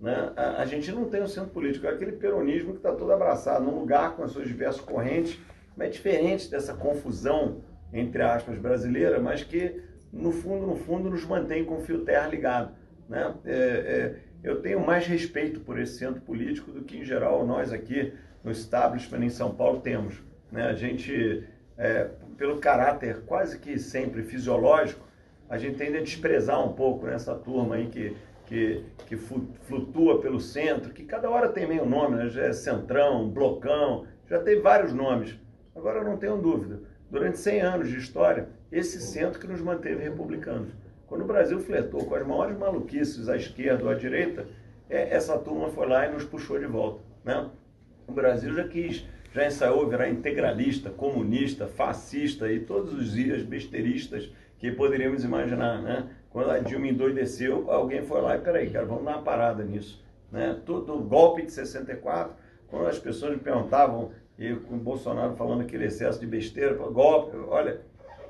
Né? A, a gente não tem um centro político, é aquele peronismo que está todo abraçado num lugar com as suas diversas correntes, mas é diferente dessa confusão entre aspas, brasileira, mas que, no fundo, no fundo, nos mantém com o fio terra ligado. Né? É, é, eu tenho mais respeito por esse centro político do que, em geral, nós aqui no establishment em São Paulo temos. Né? A gente, é, pelo caráter quase que sempre fisiológico, a gente tende a desprezar um pouco nessa turma aí que, que, que flutua pelo centro, que cada hora tem meio nome, né? já é centrão, blocão, já tem vários nomes. Agora eu não tenho dúvida durante 100 anos de história, esse centro que nos manteve republicanos. Quando o Brasil fletou com as maiores maluquices à esquerda ou à direita, é, essa turma foi lá e nos puxou de volta. Né? O Brasil já quis, já ensaiou virar integralista, comunista, fascista e todos os dias besteiristas que poderíamos imaginar. Né? Quando a Dilma endoideceu, alguém foi lá e, peraí, cara, vamos dar uma parada nisso. Né? Todo golpe de 64, quando as pessoas me perguntavam e com o Bolsonaro falando aquele excesso de besteira, golpe, olha,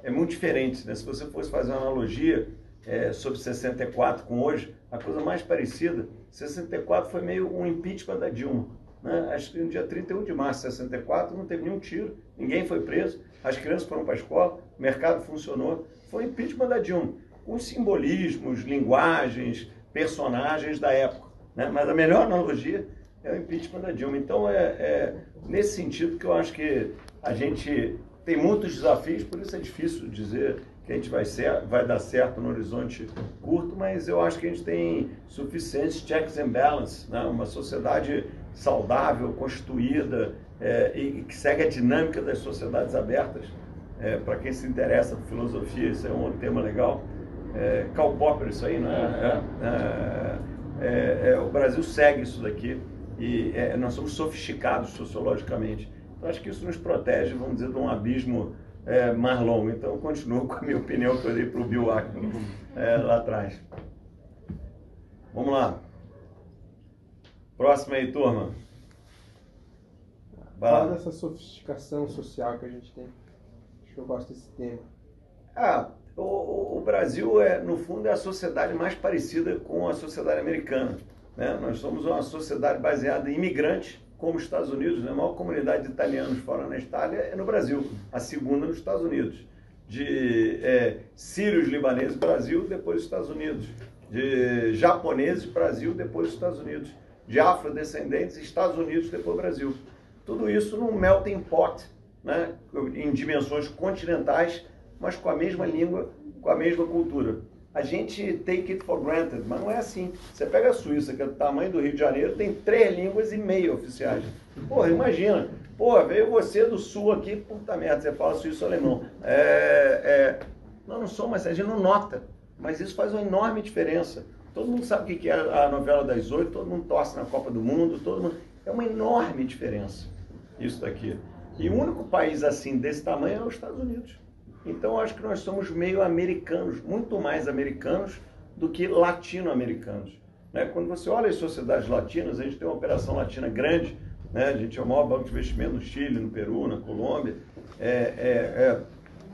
é muito diferente. Né? Se você fosse fazer uma analogia é, sobre 64 com hoje, a coisa mais parecida, 64 foi meio um impeachment da Dilma. Né? Acho que no dia 31 de março de 64 não teve nenhum tiro, ninguém foi preso, as crianças foram para a escola, o mercado funcionou. Foi impeachment da Dilma, com simbolismos, linguagens, personagens da época. Né? Mas a melhor analogia é o impeachment da Dilma. Então, é, é nesse sentido que eu acho que a gente tem muitos desafios, por isso é difícil dizer que a gente vai, ser, vai dar certo no horizonte curto, mas eu acho que a gente tem suficientes checks and balances, né? uma sociedade saudável, constituída é, e, que segue a dinâmica das sociedades abertas. É, Para quem se interessa por filosofia, isso é um tema legal. É, Karl Popper, isso aí, né? É, é, é, o Brasil segue isso daqui e é, nós somos sofisticados sociologicamente. Então, acho que isso nos protege, vamos dizer, de um abismo é, mais longo. Então, eu continuo com a minha opinião que eu dei para o Bill Ackman é, lá atrás. Vamos lá. Próxima aí, turma. Vai Fala dessa sofisticação social que a gente tem. Acho que eu gosto desse tema. Ah, o, o Brasil, é, no fundo, é a sociedade mais parecida com a sociedade americana. Né? Nós somos uma sociedade baseada em imigrantes, como os Estados Unidos, né? a maior comunidade de italianos fora na Itália é no Brasil, a segunda nos Estados Unidos. De é, sírios libaneses, Brasil, depois os Estados Unidos. De japoneses, Brasil, depois os Estados Unidos. De afrodescendentes, Estados Unidos, depois Brasil. Tudo isso num melting pot, né? em dimensões continentais, mas com a mesma língua, com a mesma cultura a gente take it for granted, mas não é assim. Você pega a Suíça, que é do tamanho do Rio de Janeiro, tem três línguas e meia oficiais. Porra, imagina. Pô, veio você do sul aqui, puta merda, você fala suíço-alemão. É, é... Não, não sou, mas a gente não nota. Mas isso faz uma enorme diferença. Todo mundo sabe o que é a novela das oito, todo mundo torce na Copa do Mundo, todo mundo... É uma enorme diferença isso daqui. E o único país assim desse tamanho é os Estados Unidos. Então, acho que nós somos meio americanos, muito mais americanos do que latino-americanos. Né? Quando você olha as sociedades latinas, a gente tem uma operação latina grande, né? a gente é o maior banco de investimento no Chile, no Peru, na Colômbia. É, é,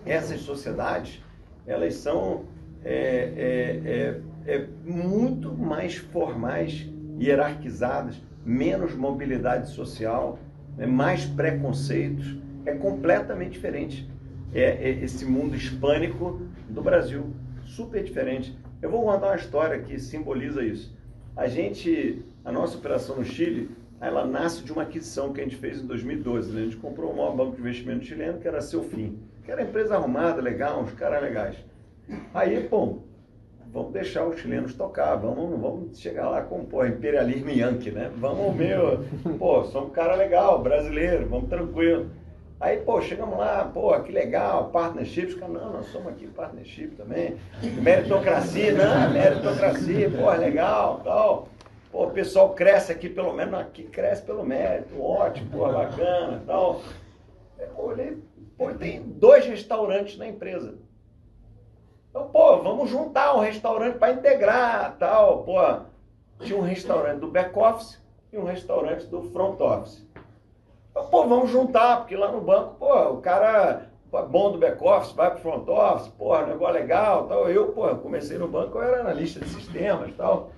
é, essas sociedades, elas são é, é, é, muito mais formais, hierarquizadas, menos mobilidade social, né, mais preconceitos, é completamente diferente. É, é, esse mundo hispânico do Brasil, super diferente. Eu vou contar uma história que simboliza isso. A gente, a nossa operação no Chile, ela nasce de uma aquisição que a gente fez em 2012. Né? A gente comprou o maior banco de investimento chileno, que era seu fim, que era empresa arrumada, legal, uns caras legais. Aí, bom, vamos deixar os chilenos tocar, vamos, vamos chegar lá com pô, imperialismo yankee, né? Vamos meu, pô, somos um cara legal, brasileiro, vamos tranquilo. Aí, pô, chegamos lá, pô, que legal, partnership, não, nós somos aqui partnership também, meritocracia, não, meritocracia, pô, legal, tal. Pô, o pessoal cresce aqui, pelo menos aqui cresce pelo mérito, ótimo, pô, bacana, tal. Eu olhei, pô, tem dois restaurantes na empresa. Então, pô, vamos juntar um restaurante para integrar, tal, pô. Tinha um restaurante do back office e um restaurante do front office. Pô, vamos juntar, porque lá no banco, pô, o cara é bom do back office, vai pro front office, pô, negócio legal, tal. Eu, pô, comecei no banco, eu era analista de sistemas, tal.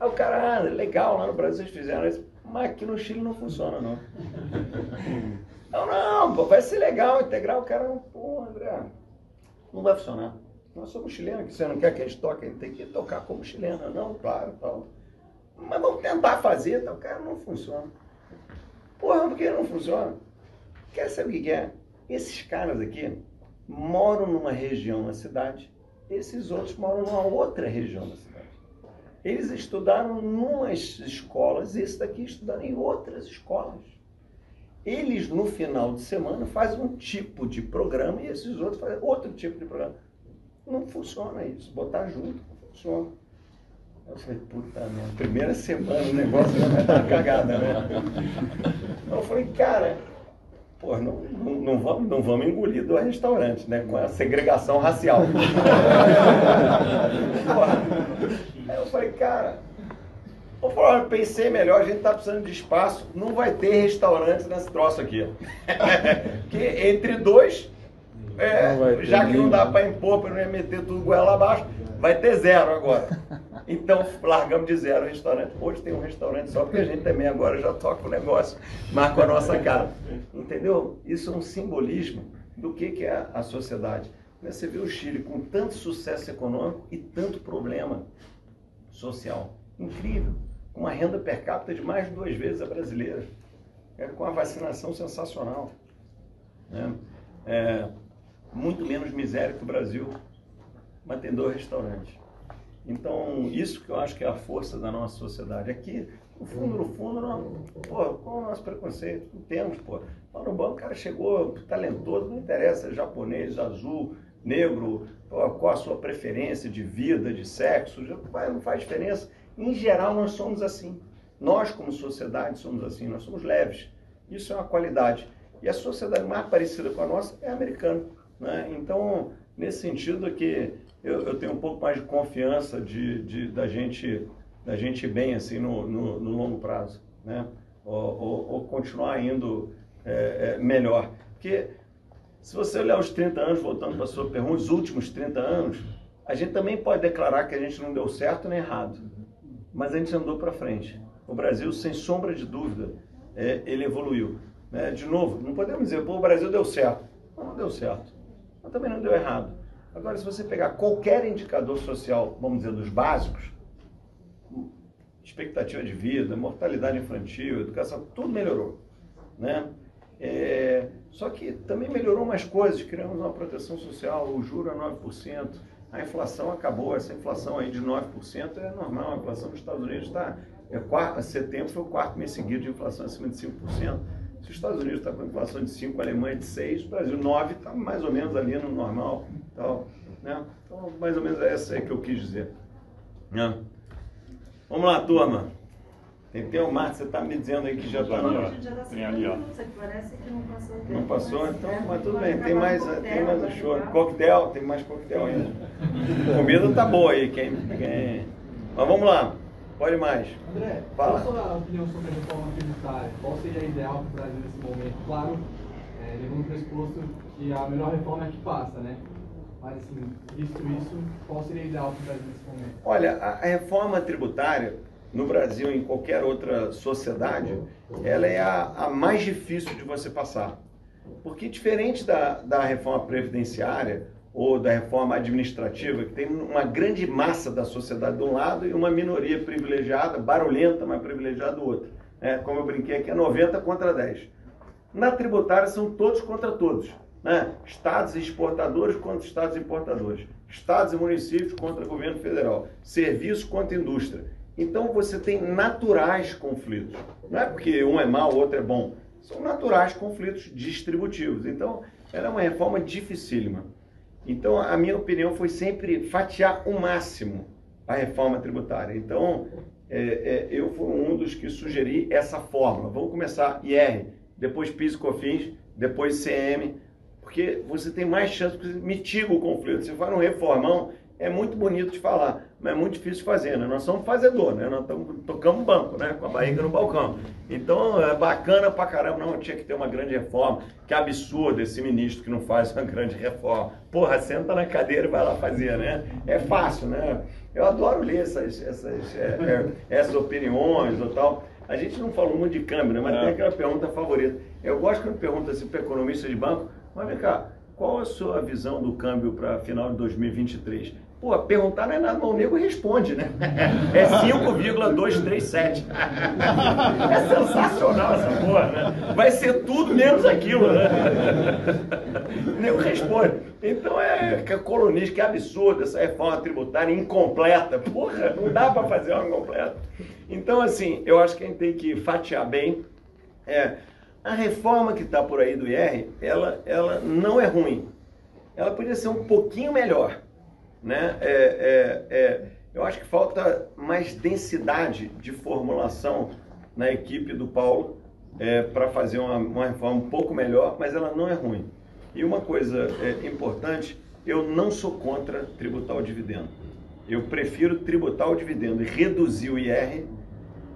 Aí o cara, ah, legal, lá no Brasil vocês fizeram isso, mas aqui no Chile não funciona, não. Não, não, pô, vai ser legal integrar o cara, pô, André, não vai funcionar. Nós somos chilenos, você não quer que a gente toque, tem que tocar como chileno. Não, claro, tal. Mas vamos tentar fazer, tal. Cara, não funciona. Porra, por que não funciona? Quer saber o que é? Esses caras aqui moram numa região na cidade, esses outros moram numa outra região da cidade. Eles estudaram numas escolas, esses daqui estudaram em outras escolas. Eles, no final de semana, fazem um tipo de programa e esses outros fazem outro tipo de programa. Não funciona isso. Botar junto não funciona. Eu falei, puta minha primeira semana o negócio já vai estar cagada, né? Eu falei, cara, pô, não, não, não, vamos, não vamos engolir do restaurante, né? Com a segregação racial. Aí eu falei, cara, eu pensei melhor, a gente está precisando de espaço, não vai ter restaurante nesse troço aqui. Porque entre dois é, já que não dá para impor, para não ia meter tudo goela abaixo, vai ter zero agora. Então largamos de zero o restaurante. Hoje tem um restaurante só porque a gente também agora já toca o negócio, marca a nossa cara. Entendeu? Isso é um simbolismo do que, que é a sociedade. Você vê o Chile com tanto sucesso econômico e tanto problema social. Incrível. Com uma renda per capita de mais de duas vezes a brasileira. É, com a vacinação sensacional. Né? É, muito menos miséria que o Brasil, mas tem dois restaurantes. Então, isso que eu acho que é a força da nossa sociedade. Aqui, no fundo, no fundo, não, pô, qual é o nosso preconceito? Não temos, pô. Lá no banco o cara chegou talentoso, não interessa, japonês, azul, negro, pô, qual a sua preferência de vida, de sexo, já, não faz diferença. Em geral, nós somos assim. Nós, como sociedade, somos assim, nós somos leves. Isso é uma qualidade. E a sociedade mais parecida com a nossa é a americana. Né? Então, nesse sentido que eu, eu, tenho um pouco mais de confiança de, de, da, gente, da gente bem assim no, no, no longo prazo, né? ou, ou, ou continuar indo é, é, melhor. Porque se você olhar os 30 anos, voltando para a sua pergunta, os últimos 30 anos, a gente também pode declarar que a gente não deu certo nem errado, mas a gente andou para frente. O Brasil, sem sombra de dúvida, é, ele evoluiu. Né? De novo, não podemos dizer, pô, o Brasil deu certo. Não, não deu certo mas também não deu errado. Agora, se você pegar qualquer indicador social, vamos dizer, dos básicos, expectativa de vida, mortalidade infantil, educação, tudo melhorou. Né? É, só que também melhorou mais coisas, criamos uma proteção social, o juro é 9%, a inflação acabou, essa inflação aí de 9% é normal, a inflação nos Estados Unidos está, é, setembro foi o quarto mês seguido de inflação acima de 5%. Se os Estados Unidos está com inflação de 5, a Alemanha de 6, o Brasil 9, está mais ou menos ali no normal. Tal, né? Então, mais ou menos é essa aí que eu quis dizer. Né? Vamos lá, turma. Tem, tem o Marcos, você está me dizendo aí que já está ali, ó. Tem ali, ó. Não passou? Então, mas tudo bem. Tem mais, tem mais um show. Coquetel, tem mais coquetel ainda. Comida tá boa aí, quem, quem... Mas vamos lá. Pode mais. André, Fala. qual a sua opinião sobre a reforma tributária? Qual seria ideal para o Brasil nesse momento? Claro, é, levando o pressuposto que a melhor reforma é que passa, né? Mas, assim, visto isso, qual seria ideal para o Brasil nesse momento? Olha, a, a reforma tributária no Brasil e em qualquer outra sociedade, ela é a, a mais difícil de você passar. Porque diferente da, da reforma previdenciária ou da reforma administrativa, que tem uma grande massa da sociedade de um lado e uma minoria privilegiada, barulhenta, mas privilegiada do outro. É, como eu brinquei aqui, é 90 contra 10. Na tributária são todos contra todos. Né? Estados exportadores contra estados importadores. Estados e municípios contra governo federal. Serviço contra indústria. Então você tem naturais conflitos. Não é porque um é mau, o outro é bom. São naturais conflitos distributivos. Então, era uma reforma dificílima. Então, a minha opinião foi sempre fatiar o máximo a reforma tributária. Então, é, é, eu fui um dos que sugeri essa fórmula. Vamos começar IR, depois PIS e COFINS, depois CM, porque você tem mais chance, porque mitiga o conflito. Se for um reformão, é muito bonito de falar, mas é muito difícil de fazer, né? Nós somos fazedor, né? Nós estamos tocando banco, né? Com a barriga no balcão. Então, é bacana pra caramba. Não, tinha que ter uma grande reforma. Que absurdo esse ministro que não faz uma grande reforma. Porra, senta na cadeira e vai lá fazer, né? É fácil, né? Eu adoro ler essas, essas, é, é, essas opiniões ou tal. A gente não falou muito de câmbio, né? Mas é. tem aquela pergunta favorita. Eu gosto quando pergunta assim para economista de banco, mas vem cá, qual a sua visão do câmbio para final de 2023? Pô, perguntar não é nada, o nego responde, né? É 5,237. É sensacional essa porra, né? Vai ser tudo menos aquilo, né? O nego responde. Então é que é é absurdo essa reforma tributária incompleta. Porra, não dá para fazer uma incompleta. Então, assim, eu acho que a gente tem que fatiar bem. É, a reforma que está por aí do IR, ela, ela não é ruim. Ela podia ser um pouquinho melhor né? É, é, é, eu acho que falta mais densidade de formulação na equipe do Paulo é, para fazer uma, uma, reforma um pouco melhor, mas ela não é ruim. E uma coisa é, importante, eu não sou contra tributar o dividendo. Eu prefiro tributar o dividendo e reduzir o IR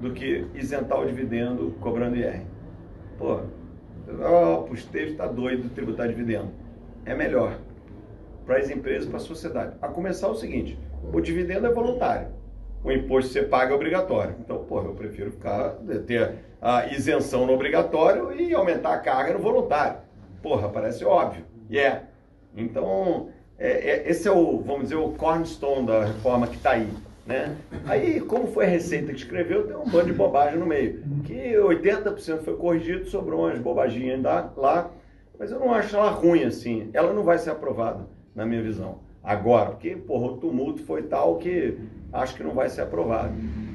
do que isentar o dividendo cobrando IR. Pô, oh, o Esteves está doido de tributar dividendo. É melhor para as empresas, para a sociedade. A começar o seguinte, o dividendo é voluntário. O imposto que você paga é obrigatório. Então, porra, eu prefiro ficar, ter a isenção no obrigatório e aumentar a carga no voluntário. Porra, parece óbvio. E yeah. é. Então, é, é, esse é o, vamos dizer, o cornerstone da reforma que está aí. Né? Aí, como foi a Receita que escreveu, tem um bando de bobagem no meio. Que 80% foi corrigido, sobrou umas bobaginhas lá, mas eu não acho ela ruim assim. Ela não vai ser aprovada na minha visão. Agora, porque porra, o tumulto foi tal que acho que não vai ser aprovado.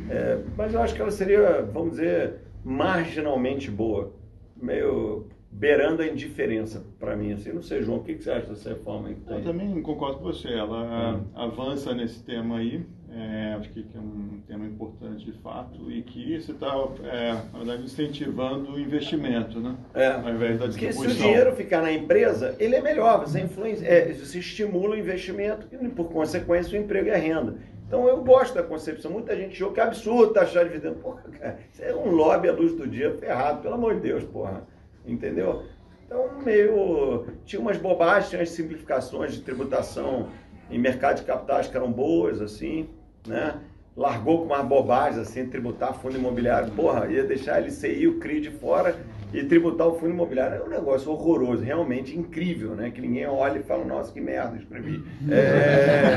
É, mas eu acho que ela seria, vamos dizer, marginalmente boa, meio beirando a indiferença para mim. Assim, não sei, João, o que, que você acha dessa reforma aí Eu também concordo com você. Ela hum. avança nesse tema aí. É, acho que é um tema importante de fato e que você está, é, na verdade, incentivando o investimento, né? É. Ao invés da distribuição. Porque se o dinheiro ficar na empresa, ele é melhor. Você, influencia, é, você estimula o investimento e, por consequência, o emprego e a renda. Então, eu gosto da concepção. Muita gente achou que é absurdo taxar dividendo. Porra, cara, isso é um lobby à luz do dia ferrado, pelo amor de Deus, porra. Entendeu? Então, meio. Tinha umas bobagens, tinha as simplificações de tributação em mercado de capitais que eram boas, assim né? Largou com uma bobagem assim, tributar fundo imobiliário. Porra, ia deixar ele LCI, o CRI de fora e tributar o fundo imobiliário. É um negócio horroroso, realmente incrível, né? Que ninguém olha e fala, nossa, que merda, escrevi. É,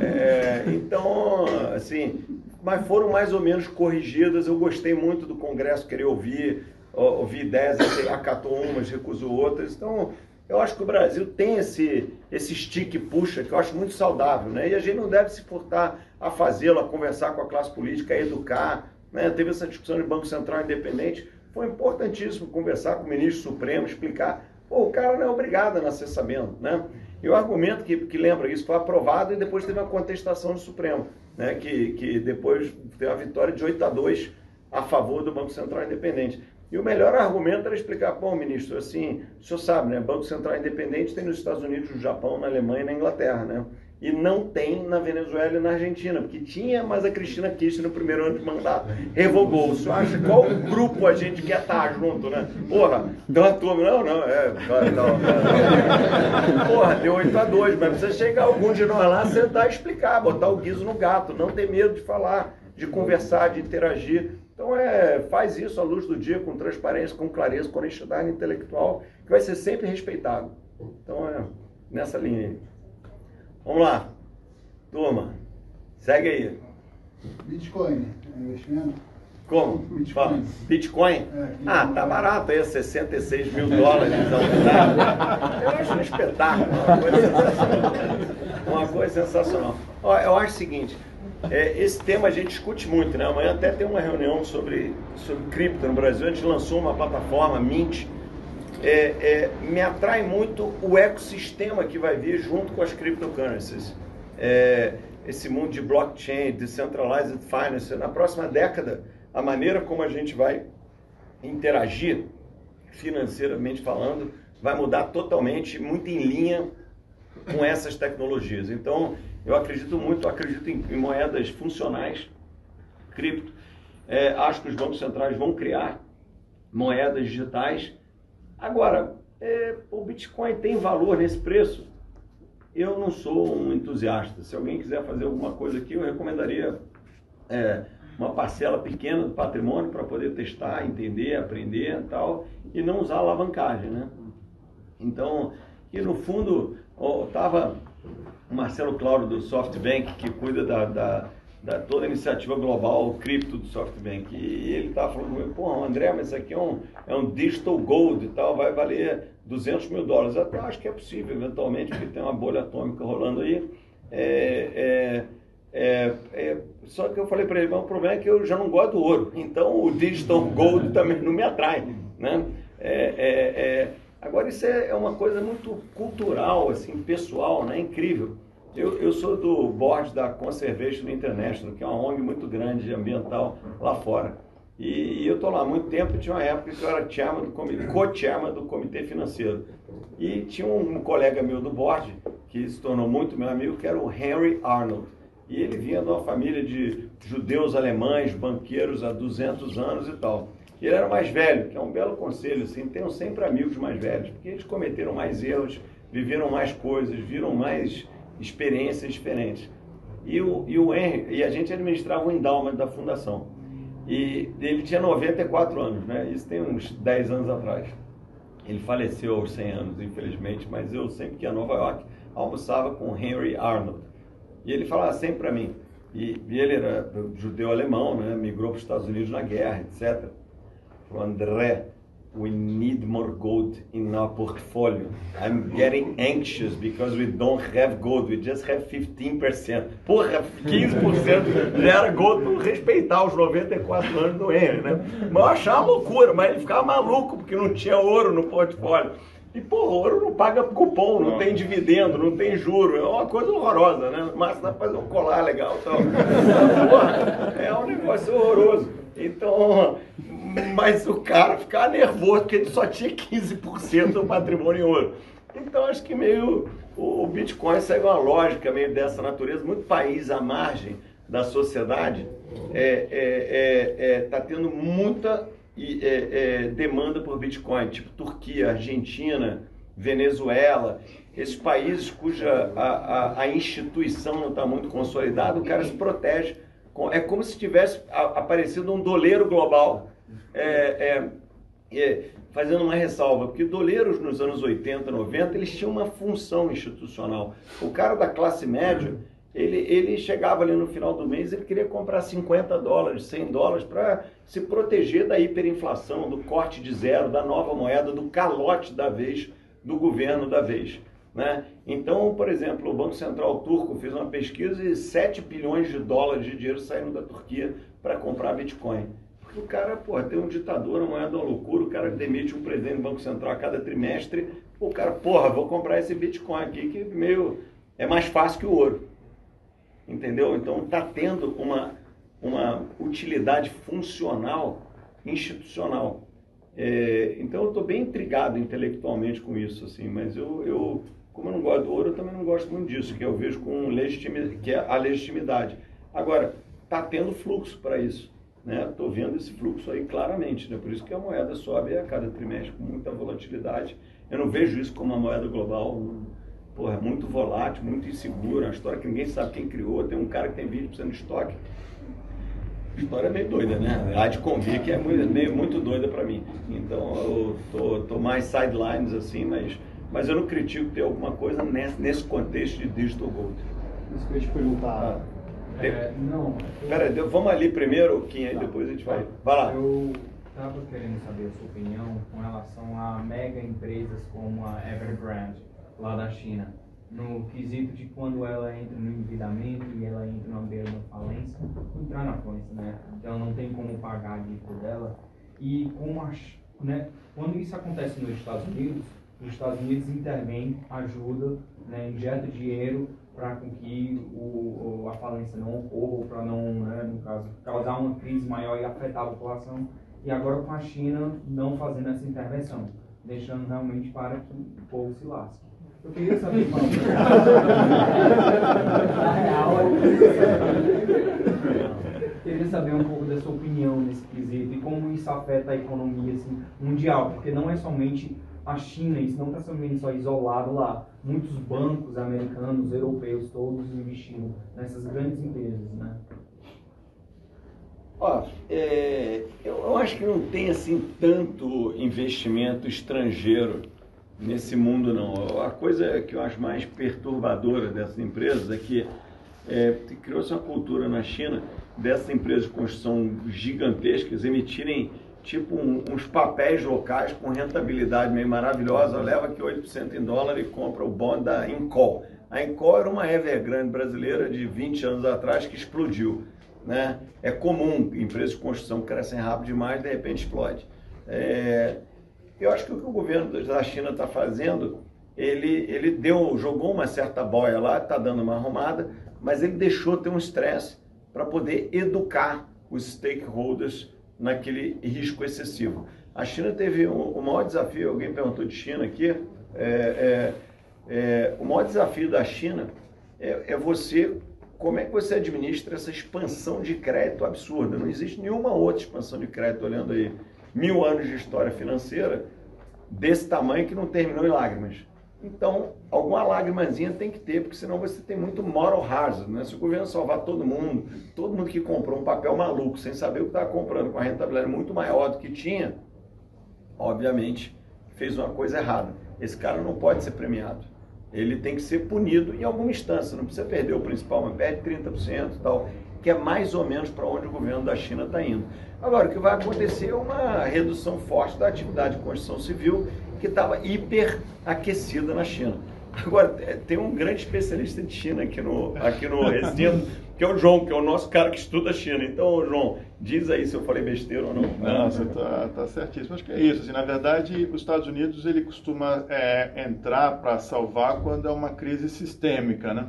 é, é, então, assim, mas foram mais ou menos corrigidas. Eu gostei muito do Congresso querer ouvir, ouvir ideias, acatou umas, recusou outras. Então, eu acho que o Brasil tem esse, esse stick puxa que eu acho muito saudável, né? E a gente não deve se furtar a fazê-lo, a conversar com a classe política, a educar. Né? Teve essa discussão de Banco Central Independente, foi importantíssimo conversar com o ministro Supremo, explicar. Pô, o cara não é obrigado a nascer sabendo, né? E o argumento que, que lembra isso foi aprovado e depois teve uma contestação do Supremo, né? Que, que depois teve uma vitória de 8 a 2 a favor do Banco Central Independente. E o melhor argumento era explicar, bom, ministro, assim, o senhor sabe, né? Banco Central Independente tem nos Estados Unidos, no Japão, na Alemanha e na Inglaterra, né? E não tem na Venezuela e na Argentina, porque tinha, mas a Cristina Kirchner, no primeiro ano de mandato, revogou. O senhor acha qual grupo a gente quer estar junto, né? Porra, deu uma turma, não, não, é, não, não. Porra, deu 8 a 2, mas precisa chegar algum de nós lá, sentar e explicar, botar o guiso no gato, não ter medo de falar, de conversar, de interagir. Então é, faz isso à luz do dia, com transparência, com clareza, com honestidade intelectual, que vai ser sempre respeitado. Então é nessa linha aí. Vamos lá. Turma, segue aí. Bitcoin, é investimento? Como? Bitcoin. Bitcoin? É, ah, tá barato aí, 66 mil dólares a unidade. Eu acho um espetáculo, uma coisa sensacional. Uma coisa sensacional. Ó, eu acho o seguinte, é, esse tema a gente discute muito, né? Amanhã até tem uma reunião sobre, sobre cripto no Brasil. A gente lançou uma plataforma, Mint. É, é, me atrai muito o ecossistema que vai vir junto com as cryptocurrencies. É, esse mundo de blockchain, decentralized finance. Na próxima década, a maneira como a gente vai interagir, financeiramente falando, vai mudar totalmente, muito em linha com essas tecnologias. Então, eu acredito muito, acredito em, em moedas funcionais, cripto. É, acho que os bancos centrais vão criar moedas digitais. Agora, é, o Bitcoin tem valor nesse preço? Eu não sou um entusiasta. Se alguém quiser fazer alguma coisa aqui, eu recomendaria é, uma parcela pequena do patrimônio para poder testar, entender, aprender tal, e não usar alavancagem, né? Então, e no fundo, estava o Marcelo Claudio do SoftBank, que cuida da, da, da toda a iniciativa global cripto do SoftBank. E ele estava falando comigo, pô, André, mas isso aqui é um, é um digital gold e tal, vai valer 200 mil dólares. Até acho que é possível, eventualmente, porque tem uma bolha atômica rolando aí. É, é, é, é, só que eu falei para ele, mas o problema é que eu já não gosto do ouro. Então o digital gold também não me atrai. Né? É, é, agora isso é uma coisa muito cultural, assim, pessoal, né? incrível. Eu, eu sou do board da Conservation International, que é uma ONG muito grande ambiental lá fora. E, e eu estou lá há muito tempo, tinha uma época que eu era chairman do comitê, co-chairman do comitê financeiro. E tinha um, colega meu do board, que se tornou muito meu amigo, que era o Henry Arnold. E ele vinha de uma família de judeus alemães, banqueiros há 200 anos e tal. E ele era mais velho, que é um belo conselho, assim, tenham sempre amigos mais velhos, porque eles cometeram mais erros, viveram mais coisas, viram mais experiências diferentes. E o, e o Henry, e a gente administrava o endowment da fundação. E ele tinha 94 anos, né? Isso tem uns 10 anos atrás. Ele faleceu aos 100 anos, infelizmente, mas eu sempre que ia a Nova York almoçava com Henry Arnold. E ele falava sempre para mim, e, e, ele era judeu alemão, né? Migrou para os Estados Unidos na guerra, etc. Falou, André, we need more gold in our portfolio. I'm getting anxious because we don't have gold, we just have 15%. Porra, 15% já era gold para respeitar os 94 anos do Henry, né? Mas eu achava loucura, mas ele ficava maluco porque não tinha ouro no portfólio. E, pô, ouro não paga cupom, não tem dividendo, não tem juro. É uma coisa horrorosa, né? Mas dá pra fazer um colar legal. Então, porra, é um negócio horroroso. Então, mas o cara ficava nervoso porque ele só tinha 15% do patrimônio em ouro. Então, acho que meio o Bitcoin segue uma lógica meio dessa natureza. Muito país à margem da sociedade está é, é, é, é tá tendo muita é, é, demanda por Bitcoin, tipo Turquia, Argentina, Venezuela, esses países cuja a, a, a instituição não está muito consolidada, o cara se protege. É como se tivesse aparecido um doleiro global. É, é, é, fazendo uma ressalva, porque doleiros nos anos 80, 90, eles tinham uma função institucional. O cara da classe média ele, ele chegava ali no final do mês, ele queria comprar 50 dólares, 100 dólares para se proteger da hiperinflação, do corte de zero, da nova moeda, do calote da vez, do governo da vez. Né? Então, por exemplo, o Banco Central Turco fez uma pesquisa e 7 bilhões de dólares de dinheiro saíram da Turquia para comprar Bitcoin. Porque o cara, pô, tem um ditador, uma moeda uma loucura, o cara demite um presidente do Banco Central a cada trimestre, o cara, porra, vou comprar esse Bitcoin aqui que meio é mais fácil que o ouro entendeu? Então está tendo uma, uma utilidade funcional institucional. É, então eu estou bem intrigado intelectualmente com isso, assim, mas eu, eu, Como eu não gosto do ouro, eu também não gosto muito disso, que eu vejo com legitimidade, que é a legitimidade. Agora, está tendo fluxo para isso. Estou né? vendo esse fluxo aí claramente. Né? Por isso que a moeda sobe a cada trimestre com muita volatilidade. Eu não vejo isso como uma moeda global porra, muito volátil, muito insegura, uma história que ninguém sabe quem criou. Tem um cara que tem 20% de estoque. História meio doida, né? Há de convir que é meio, muito doida para mim. Então eu tô, tô mais sidelines assim, mas, mas eu não critico ter alguma coisa nesse, nesse contexto de digital gold. Isso que eu ia te perguntar. Ah. É, não. Pera, vamos ali primeiro, Kim, aí depois a gente vai. Vai lá. Eu estava querendo saber a sua opinião com relação a mega empresas como a Evergrande, lá da China. No quesito de quando ela entra no endividamento e ela entra na beira da falência, entrar na falência, né? Então não tem como pagar a dívida dela. E como a, né, quando isso acontece nos Estados Unidos, os Estados Unidos intervém, ajuda, né, injeta dinheiro para que o, a falência não ocorra, para não, né, no caso, causar uma crise maior e afetar a população. E agora com a China não fazendo essa intervenção, deixando realmente para que o povo se lasque. Eu queria saber um pouco da sua opinião nesse quesito e como isso afeta a economia assim, mundial, porque não é somente a China, isso não está sendo só isolado lá. Muitos bancos americanos, europeus, todos investindo nessas grandes empresas, né? Ó, é, eu, eu, acho que não tem assim tanto investimento estrangeiro nesse mundo não. A coisa que eu acho mais perturbadora dessas empresas é que é, criou-se uma cultura na China dessas empresas de construção gigantescas emitirem tipo um, uns papéis locais com rentabilidade meio maravilhosa, leva aqui 8% em dólar e compra o bond da Incol. A Incol era uma Evergrande brasileira de 20 anos atrás que explodiu. Né? É comum, empresas de construção crescem rápido demais, de repente explode. É, eu acho que o que o governo da China está fazendo, ele, ele deu, jogou uma certa boia lá, está dando uma arrumada, mas ele deixou ter um estresse para poder educar os stakeholders naquele risco excessivo. A China teve um, o maior desafio, alguém perguntou de China aqui, é, é, é, o maior desafio da China é, é, você, como é que você administra essa expansão de crédito absurda? Não existe nenhuma outra expansão de crédito, olhando aí mil anos de história financeira, desse tamanho que não terminou em lágrimas. Então, alguma lágrimazinha tem que ter, porque senão você tem muito moral hazard, né? Se o governo salvar todo mundo, todo mundo que comprou um papel maluco, sem saber o que estava comprando, com a rentabilidade muito maior do que tinha, obviamente fez uma coisa errada. Esse cara não pode ser premiado. Ele tem que ser punido em alguma instância, não precisa perder o principal, mas perde 30% e tal, que é mais ou menos para onde o governo da China está indo. Agora, o que vai acontecer é uma redução forte da atividade de construção civil que estava hiperaquecida na China. Agora, é, tem um grande especialista de China aqui no, aqui no recinto, que é o João, que é o nosso cara que estuda a China. Então, João, diz aí se eu falei besteira ou não. Não, você está tá certíssimo. Acho que é isso. Assim, na verdade, os Estados Unidos ele costuma é, entrar para salvar quando é uma crise sistêmica, né?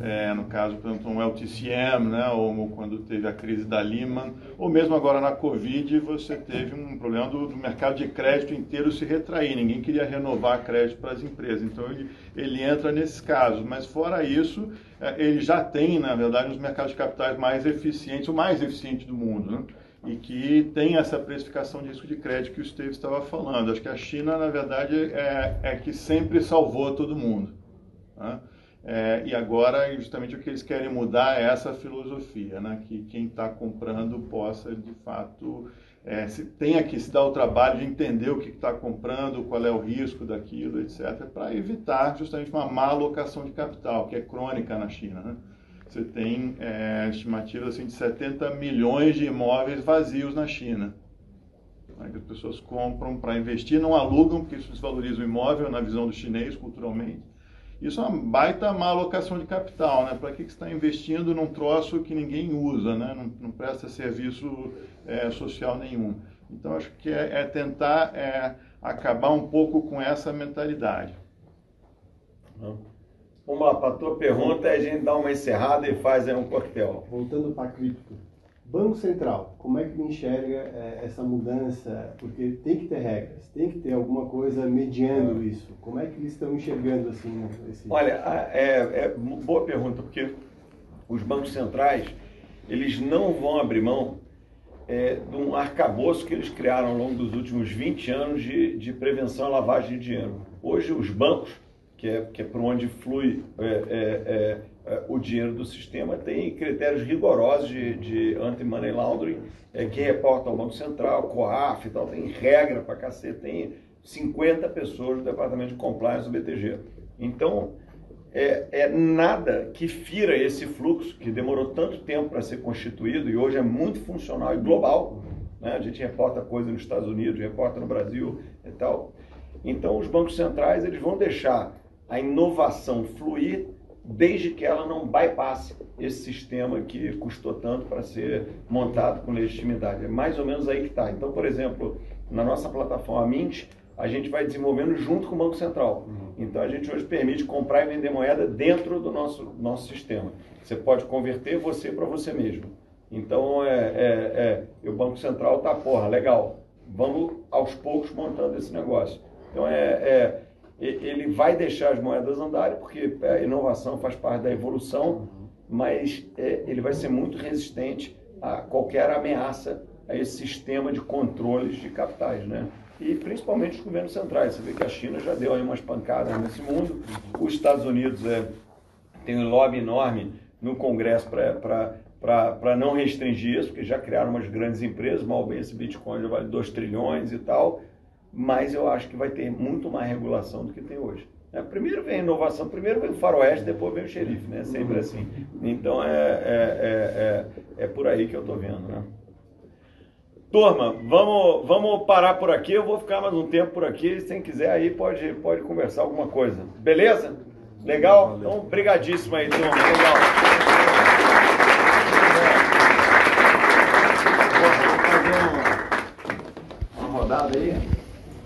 É, no caso, por exemplo, um LTCM, né, ou quando teve a crise da Lehman, ou mesmo agora na Covid, você teve um problema do, do mercado de crédito inteiro se retrair, ninguém queria renovar crédito para as empresas, então ele, ele entra nesses casos, mas fora isso, é, ele já tem, na verdade, os mercados de capitais mais eficientes, o mais eficiente do mundo, né? e que tem essa precificação de risco de crédito que o Steve estava falando. Acho que a China, na verdade, é, é que sempre salvou todo mundo. Né? É, e agora, justamente o que eles querem mudar é essa filosofia, né? que quem está comprando possa, de fato, é, se, tenha que se dar o trabalho de entender o que está comprando, qual é o risco daquilo, etc., para evitar justamente uma má alocação de capital, que é crônica na China. Né? Você tem é, estimativas assim, de 70 milhões de imóveis vazios na China. Né? Que as pessoas compram para investir, não alugam, porque isso desvaloriza o imóvel na visão do chinês, culturalmente isso é uma baita má alocação de capital, né? Para que, que você está investindo num troço que ninguém usa, né? Não, não presta serviço é, social nenhum. Então, acho que é, é tentar é, acabar um pouco com essa mentalidade. Vamos lá, para a tua pergunta, a gente dá uma encerrada e faz aí um coquetel. Voltando para a cripto, Banco Central, como é que ele enxerga é, essa mudança? Porque tem que ter regras, tem que ter alguma coisa mediando isso. Como é que eles estão enxergando assim? Esse... Olha, é, é boa pergunta, porque os bancos centrais eles não vão abrir mão é, de um arcabouço que eles criaram ao longo dos últimos 20 anos de, de prevenção à lavagem de dinheiro. Hoje, os bancos, que é, que é por onde flui é, é, é, o dinheiro do sistema, têm critérios rigorosos de, de anti-money laundering, é, que reporta ao Banco Central, COAF e tal, tem regra para cacete, tem 50 pessoas do Departamento de Compliance do BTG. Então, é, é, nada que fira esse fluxo que demorou tanto tempo para ser constituído e hoje é muito funcional e global. Né? A gente reporta coisa nos Estados Unidos, reporta no Brasil e tal. Então, os bancos centrais eles vão deixar a inovação fluir desde que ela não bypasse esse sistema que custou tanto para ser montado com legitimidade. É mais ou menos aí que está. Então, por exemplo, na nossa plataforma Mint, a gente vai desenvolvendo junto com o Banco Central. Uhum. Então a gente hoje permite comprar e vender moeda dentro do nosso, nosso sistema. Você pode converter você para você mesmo. Então é, é, é, o Banco Central tá, porra, legal. Vamos aos poucos montando esse negócio. Então é, é ele vai deixar as moedas andarem, porque a inovação faz parte da evolução, uhum. mas é, ele vai ser muito resistente a qualquer ameaça a esse sistema de controles de capitais, né? e principalmente os governos centrais. Você vê que a China já deu aí umas pancadas nesse mundo, os Estados Unidos é, tem um lobby enorme no Congresso para não restringir isso, porque já criaram umas grandes empresas, mal bem esse Bitcoin já vale 2 trilhões e tal, mas eu acho que vai ter muito mais regulação do que tem hoje. É, primeiro vem a inovação, primeiro vem o faroeste, depois vem o xerife, né? Sempre assim. Então é, é, é, é, por aí que eu estou vendo, né? Turma, vamos, vamos parar por aqui. Eu vou ficar mais um tempo por aqui. Se quem quiser aí, pode, pode conversar alguma coisa. Beleza? Legal? Então, brigadíssimo aí, turma. Legal. Uma rodada aí.